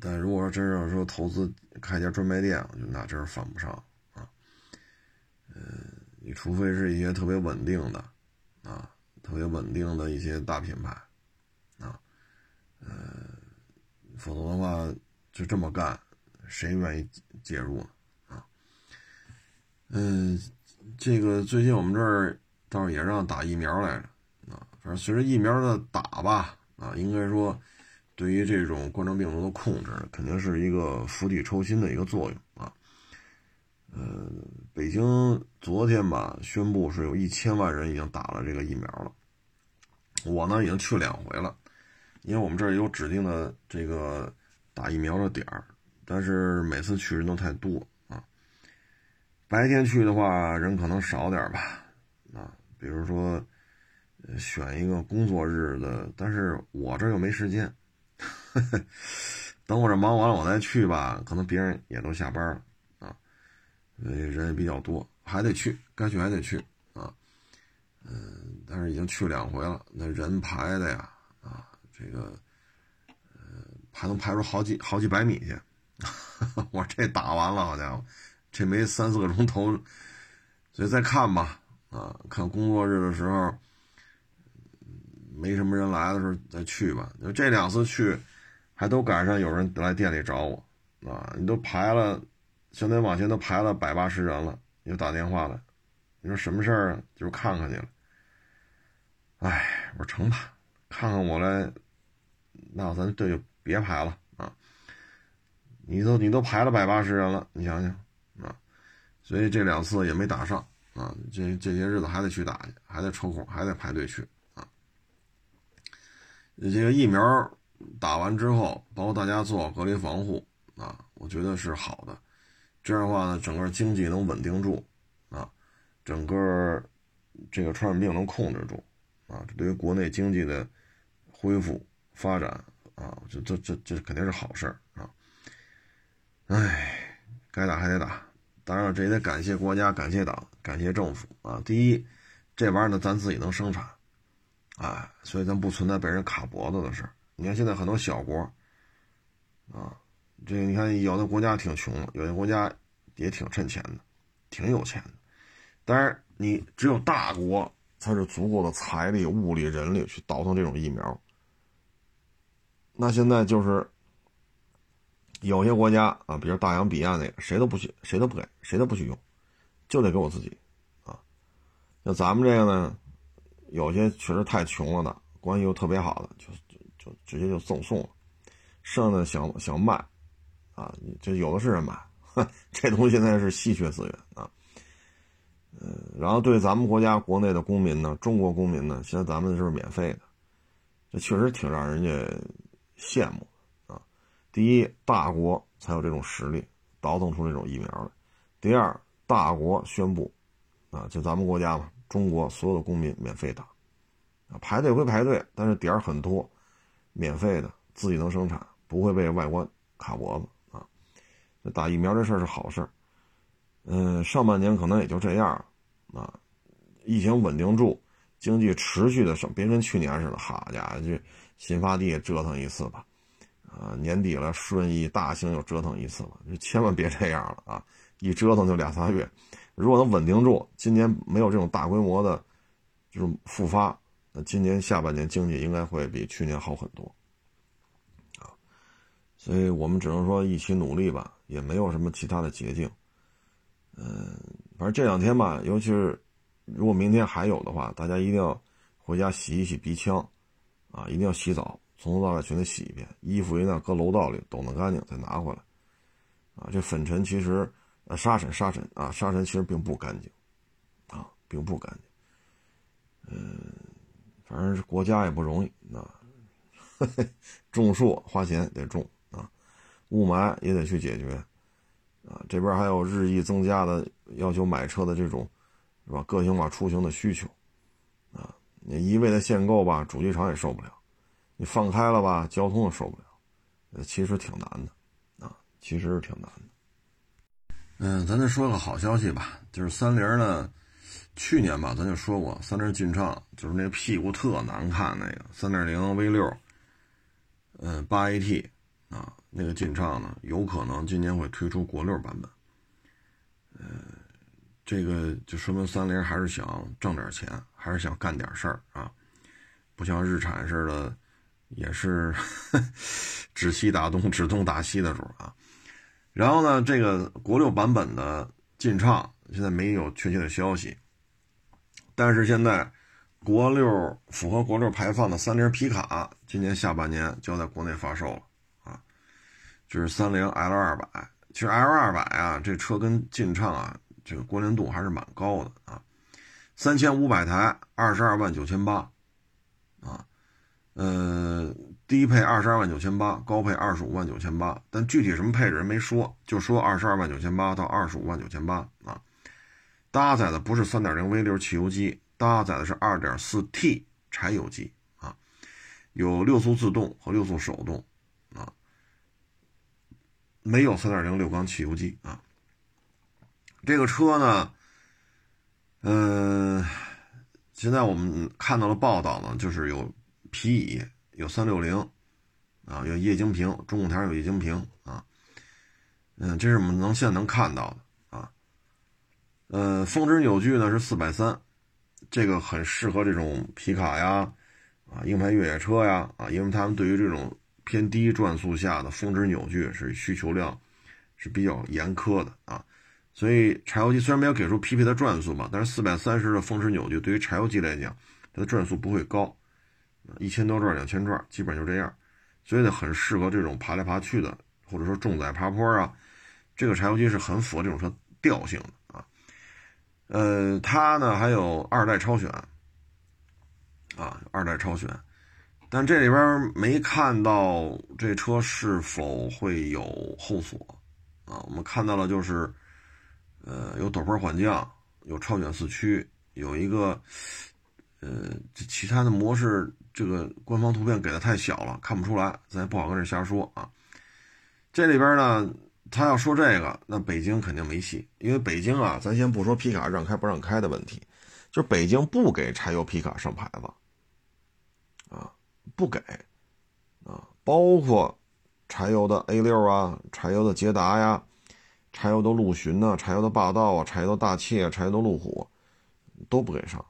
但如果说真要说投资开家专卖店，那真是犯不上啊。嗯，你除非是一些特别稳定的，啊。特别稳定的一些大品牌，啊，呃，否则的话就这么干，谁愿意介入呢？啊，嗯，这个最近我们这儿倒是也让打疫苗来着，啊，反正随着疫苗的打吧，啊，应该说对于这种冠状病毒的控制，肯定是一个釜底抽薪的一个作用。呃，北京昨天吧宣布是有一千万人已经打了这个疫苗了，我呢已经去两回了，因为我们这儿有指定的这个打疫苗的点儿，但是每次去人都太多啊。白天去的话人可能少点吧，啊，比如说选一个工作日的，但是我这又没时间，等我这忙完了我再去吧，可能别人也都下班了。人也比较多，还得去，该去还得去啊。嗯，但是已经去两回了，那人排的呀，啊，这个，呃，还能排出好几好几百米去。我这打完了，好家伙，这没三四个钟头，所以再看吧，啊，看工作日的时候，没什么人来的时候再去吧。就这两次去，还都赶上有人来店里找我，啊，你都排了。现在往前都排了百八十人了，又打电话了，你说什么事儿啊？就是看看去了。哎，我说成吧，看看我来，那咱这就别排了啊。你都你都排了百八十人了，你想想啊，所以这两次也没打上啊。这这些日子还得去打去，还得抽空，还得排队去啊。这个疫苗打完之后，包括大家做好隔离防护啊，我觉得是好的。这样的话呢，整个经济能稳定住，啊，整个这个传染病能控制住，啊，这对于国内经济的恢复发展啊，这这这这肯定是好事儿啊。哎，该打还得打，当然，这也得感谢国家、感谢党、感谢政府啊。第一，这玩意儿呢，咱自己能生产，哎，所以咱不存在被人卡脖子的事儿。你看现在很多小国，啊。这你看，有的国家挺穷的，有的国家也挺趁钱的，挺有钱的。但是你只有大国才是足够的财力、物力、人力去倒腾这种疫苗。那现在就是有些国家啊，比如大洋彼岸那个，谁都不许，谁都不给，谁都不许用，就得给我自己啊。那咱们这个呢，有些确实太穷了的，关系又特别好的，就就就直接就赠送了，剩下的想想卖。啊，这有的是人买，这东西现在是稀缺资源啊。嗯，然后对咱们国家国内的公民呢，中国公民呢，现在咱们是免费的，这确实挺让人家羡慕啊。第一，大国才有这种实力倒腾出这种疫苗来；第二，大国宣布啊，就咱们国家嘛，中国所有的公民免费打啊，排队归排队，但是点儿很多，免费的，自己能生产，不会被外国卡脖子。打疫苗这事儿是好事儿，嗯，上半年可能也就这样，啊，疫情稳定住，经济持续的升，别跟去年似的，好家伙，这新发地折腾一次吧，啊，年底了顺义、大兴又折腾一次吧，就千万别这样了啊，一折腾就俩仨月，如果能稳定住，今年没有这种大规模的，这种复发，那今年下半年经济应该会比去年好很多，啊，所以我们只能说一起努力吧。也没有什么其他的捷径，嗯，反正这两天吧，尤其是如果明天还有的话，大家一定要回家洗一洗鼻腔，啊，一定要洗澡，从头到尾全得洗一遍，衣服一定要搁楼道里抖弄干净再拿回来，啊，这粉尘其实，呃，沙尘沙尘啊，沙尘其实并不干净，啊，并不干净，嗯，反正是国家也不容易啊，种树花钱得种，雾霾也得去解决啊，这边还有日益增加的要求买车的这种是吧个性化出行的需求啊，你一味的限购吧，主机厂也受不了，你放开了吧，交通也受不了，呃，其实挺难的啊，其实是挺难的。嗯，咱再说个好消息吧，就是三菱呢，去年吧，咱就说过，三菱劲畅就是那屁股特难看那个三点零 V 六，嗯，八 AT 啊，那个劲畅呢，有可能今年会推出国六版本。呃，这个就说明三菱还是想挣点钱，还是想干点事儿啊，不像日产似的，也是 指西打东，指东打西的主啊。然后呢，这个国六版本的劲畅现在没有确切的消息，但是现在国六符合国六排放的三菱皮卡今年下半年就要在国内发售了，就是三菱 L 二百。其实 L 二百啊，这车跟劲畅啊，这个关联度还是蛮高的啊，三千五百台，二十二万九千八啊，呃。低配二十二万九千八，高配二十五万九千八，但具体什么配置人没说，就说二十二万九千八到二十五万九千八啊。搭载的不是三点零 V 六汽油机，搭载的是二点四 T 柴油机啊，有六速自动和六速手动，没有三点零六缸汽油机啊。这个车呢，嗯，现在我们看到了报道呢，就是有皮椅。有三六零，啊，有液晶屏，中控台有液晶屏啊，嗯，这是我们能现在能看到的啊，呃，峰值扭矩呢是四百三，这个很适合这种皮卡呀，啊，硬派越野车呀，啊，因为他们对于这种偏低转速下的峰值扭矩是需求量是比较严苛的啊，所以柴油机虽然没有给出匹配的转速吧，但是四百三十的峰值扭矩对于柴油机来讲，它的转速不会高。一千多转、两千转，基本就这样，所以呢，很适合这种爬来爬去的，或者说重载爬坡啊。这个柴油机是很符合这种车调性的啊。呃，它呢还有二代超选啊，二代超选，但这里边没看到这车是否会有后锁啊。我们看到了就是，呃，有陡坡缓降，有超选四驱，有一个，呃，这其他的模式。这个官方图片给的太小了，看不出来，咱也不好跟这瞎说啊。这里边呢，他要说这个，那北京肯定没戏，因为北京啊，咱先不说皮卡让开不让开的问题，就是北京不给柴油皮卡上牌子，不给啊，包括柴油的 A 六啊，柴油的捷达呀，柴油的陆巡呐，柴油的霸道啊，柴油的大气啊，柴油的路虎都不给上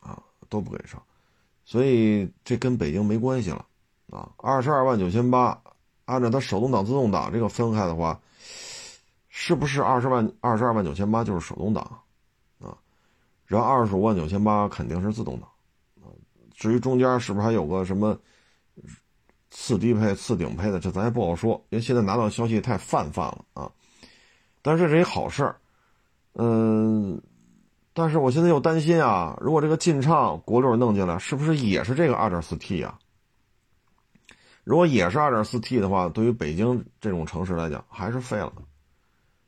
啊，都不给上。所以这跟北京没关系了，啊，二十二万九千八，按照它手动挡、自动挡这个分开的话，是不是二十万、二十二万九千八就是手动挡，啊，然后二十五万九千八肯定是自动挡，至于中间是不是还有个什么次低配、次顶配的，这咱也不好说，因为现在拿到消息太泛泛了啊，但是这是一好事儿，嗯。但是我现在又担心啊，如果这个劲畅国六弄进来，是不是也是这个 2.4T 啊？如果也是 2.4T 的话，对于北京这种城市来讲，还是废了。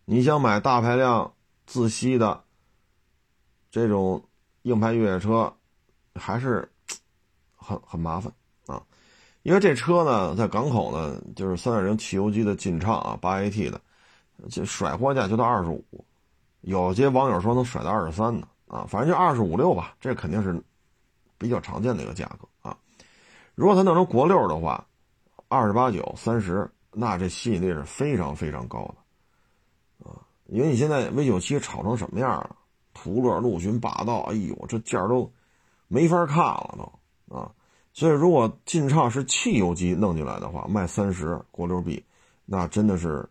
你想买大排量自吸的这种硬派越野车，还是很很麻烦啊。因为这车呢，在港口呢，就是3.0汽油机的劲畅啊，8AT 的，就甩货价就到25。有些网友说能甩到二十三呢，啊，反正就二十五六吧，这肯定是比较常见的一个价格啊。如果它弄成国六的话，二十八九、三十，那这吸引力是非常非常高的啊。因为你现在 V 九七炒成什么样了？途乐、陆巡、霸道，哎呦，这价都没法看了都啊。所以如果劲畅是汽油机弄进来的话，卖三十国六 B，那真的是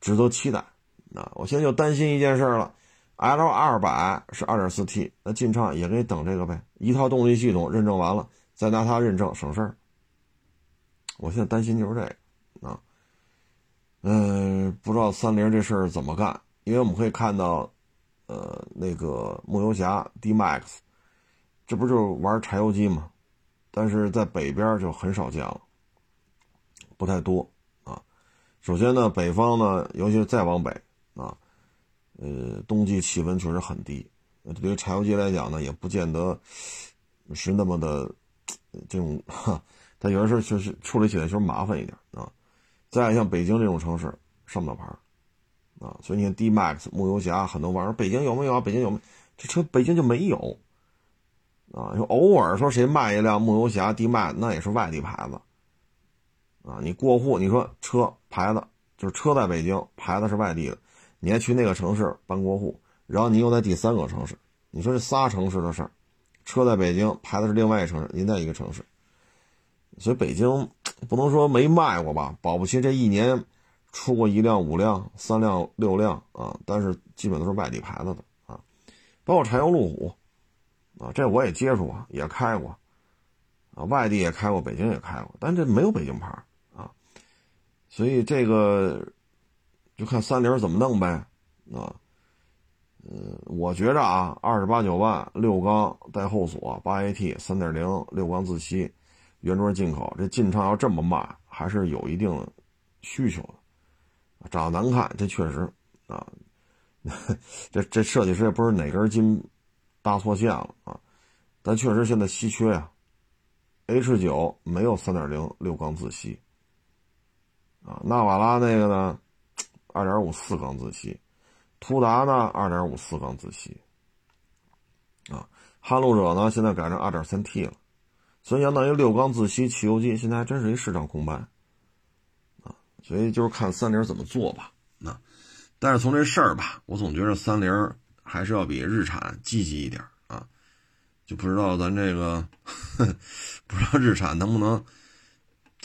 值得期待。那我现在就担心一件事了，L 二百是二点四 T，那劲畅也可以等这个呗，一套动力系统认证完了，再拿它认证省事儿。我现在担心就是这个啊，嗯，不知道三菱这事儿怎么干，因为我们可以看到，呃，那个梦游侠 D Max 这不就玩柴油机吗？但是在北边就很少见了，不太多啊。首先呢，北方呢，尤其是再往北啊，呃，冬季气温确实很低，对于柴油机来讲呢，也不见得是那么的这种哈，但有的时候确实处理起来确实麻烦一点啊。再像北京这种城市上不了牌啊，所以你看 D Max 牧游侠很多网上北京有没有啊？北京有没？这车北京就没有。啊，就偶尔说谁卖一辆牧游侠地卖那也是外地牌子。啊，你过户，你说车牌子就是车在北京，牌子是外地的，你还去那个城市办过户，然后你又在第三个城市，你说这仨城市的事儿，车在北京，牌子是另外一个城市，您在一个城市，所以北京不能说没卖过吧，保不齐这一年出过一辆、五辆、三辆、六辆啊，但是基本都是外地牌子的啊，包括柴油路虎。啊，这我也接触过，也开过，啊，外地也开过，北京也开过，但这没有北京牌啊，所以这个就看三菱怎么弄呗，啊，嗯，我觉着啊，二十八九万六缸带后锁，八 AT 三点零六缸自吸，原装进口，这进厂要这么卖，还是有一定需求的，长得难看，这确实啊，这这设计师也不知道哪根筋。搭错线了啊！但确实现在稀缺呀。H 九没有三点零六缸自吸啊，纳瓦拉那个呢，二点五四缸自吸，途达呢二点五四缸自吸啊，撼路者呢现在改成二点三 T 了，所以相当于六缸自吸汽油机现在还真是一市场空白啊，所以就是看三菱怎么做吧。那但是从这事儿吧，我总觉得三菱。还是要比日产积极一点啊，就不知道咱这个 不知道日产能不能，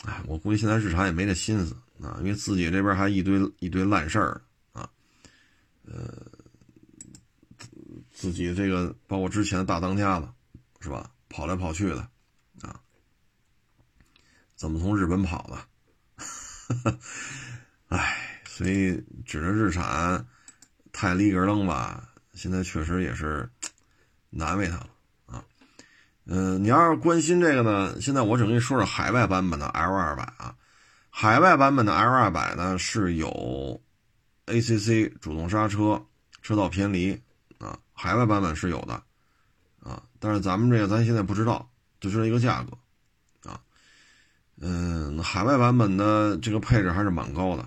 哎，我估计现在日产也没这心思啊，因为自己这边还一堆一堆烂事儿啊，呃，自己这个包括之前的大当家的，是吧？跑来跑去的啊，怎么从日本跑的？哎，所以指着日产太立个楞吧。现在确实也是难为他了啊，嗯，你要是关心这个呢，现在我只跟你说说海外版本的 L 二百啊，海外版本的 L 二百呢是有 ACC 主动刹车、车道偏离啊，海外版本是有的啊，但是咱们这个咱现在不知道，就知道一个价格啊，嗯，海外版本的这个配置还是蛮高的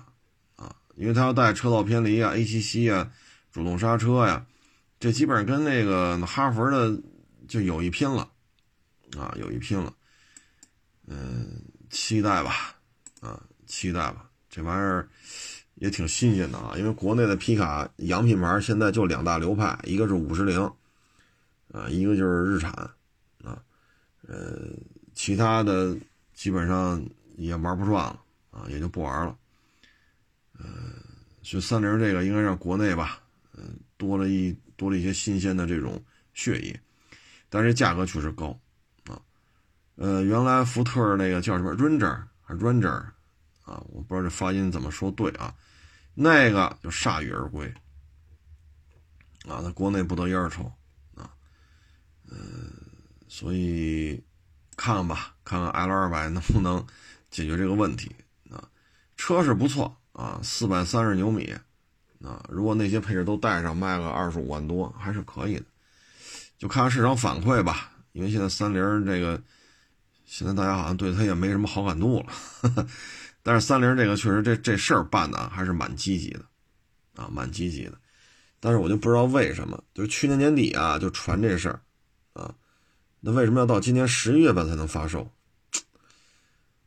啊，因为它要带车道偏离啊、ACC 啊、主动刹车呀。这基本上跟那个哈佛的就有一拼了，啊，有一拼了，嗯，期待吧，啊，期待吧，这玩意儿也挺新鲜的啊，因为国内的皮卡洋品牌现在就两大流派，一个是五十铃，啊，一个就是日产，啊，呃，其他的基本上也玩不转了，啊，也就不玩了，呃，所以三菱这个应该让国内吧，嗯，多了一。多了一些新鲜的这种血液，但是价格确实高啊。呃，原来福特那个叫什么 Ranger Ranger 啊？我不知道这发音怎么说对啊。那个就铩羽而归啊，在国内不得一而愁啊。嗯，所以看看吧，看看 L 二百能不能解决这个问题啊。车是不错啊，四百三十牛米。啊，如果那些配置都带上，卖个二十五万多还是可以的，就看看市场反馈吧。因为现在三菱这个，现在大家好像对它也没什么好感度了。但是三菱这个确实这这事儿办的还是蛮积极的，啊，蛮积极的。但是我就不知道为什么，就是去年年底啊就传这事儿，啊，那为什么要到今年十一月份才能发售？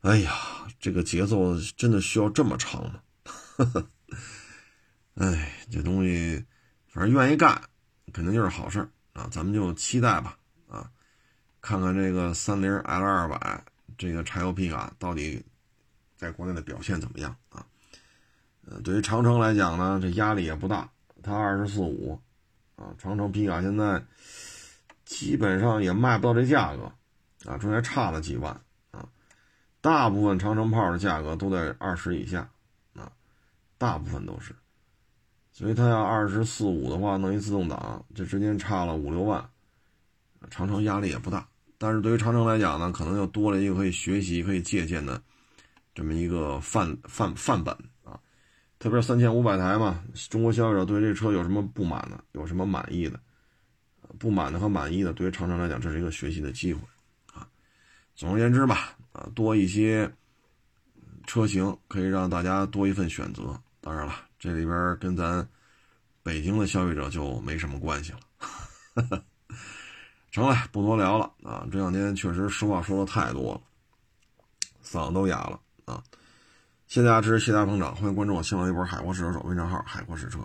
哎呀，这个节奏真的需要这么长吗？哎，这东西，反正愿意干，肯定就是好事儿啊！咱们就期待吧，啊，看看这个三菱 L 二百这个柴油皮卡到底在国内的表现怎么样啊？呃，对于长城来讲呢，这压力也不大，它二十四五，啊，长城皮卡现在基本上也卖不到这价格，啊，中间差了几万啊，大部分长城炮的价格都在二十以下，啊，大部分都是。所以它要二十四五的话，弄一自动挡，这之间差了五六万，长城压力也不大。但是对于长城来讲呢，可能又多了一个可以学习、可以借鉴的这么一个范范范本啊。特别是三千五百台嘛，中国消费者对这车有什么不满的，有什么满意的？不满的和满意的，对于长城来讲，这是一个学习的机会啊。总而言之吧，啊，多一些车型可以让大家多一份选择。当然了，这里边跟咱北京的消费者就没什么关系了。成了，不多聊了啊！这两天确实实话说的太多了，嗓子都哑了啊！谢谢大家支持，谢谢大家捧场，欢迎关注我新浪微博“海阔试车手”微账号“海阔试车”。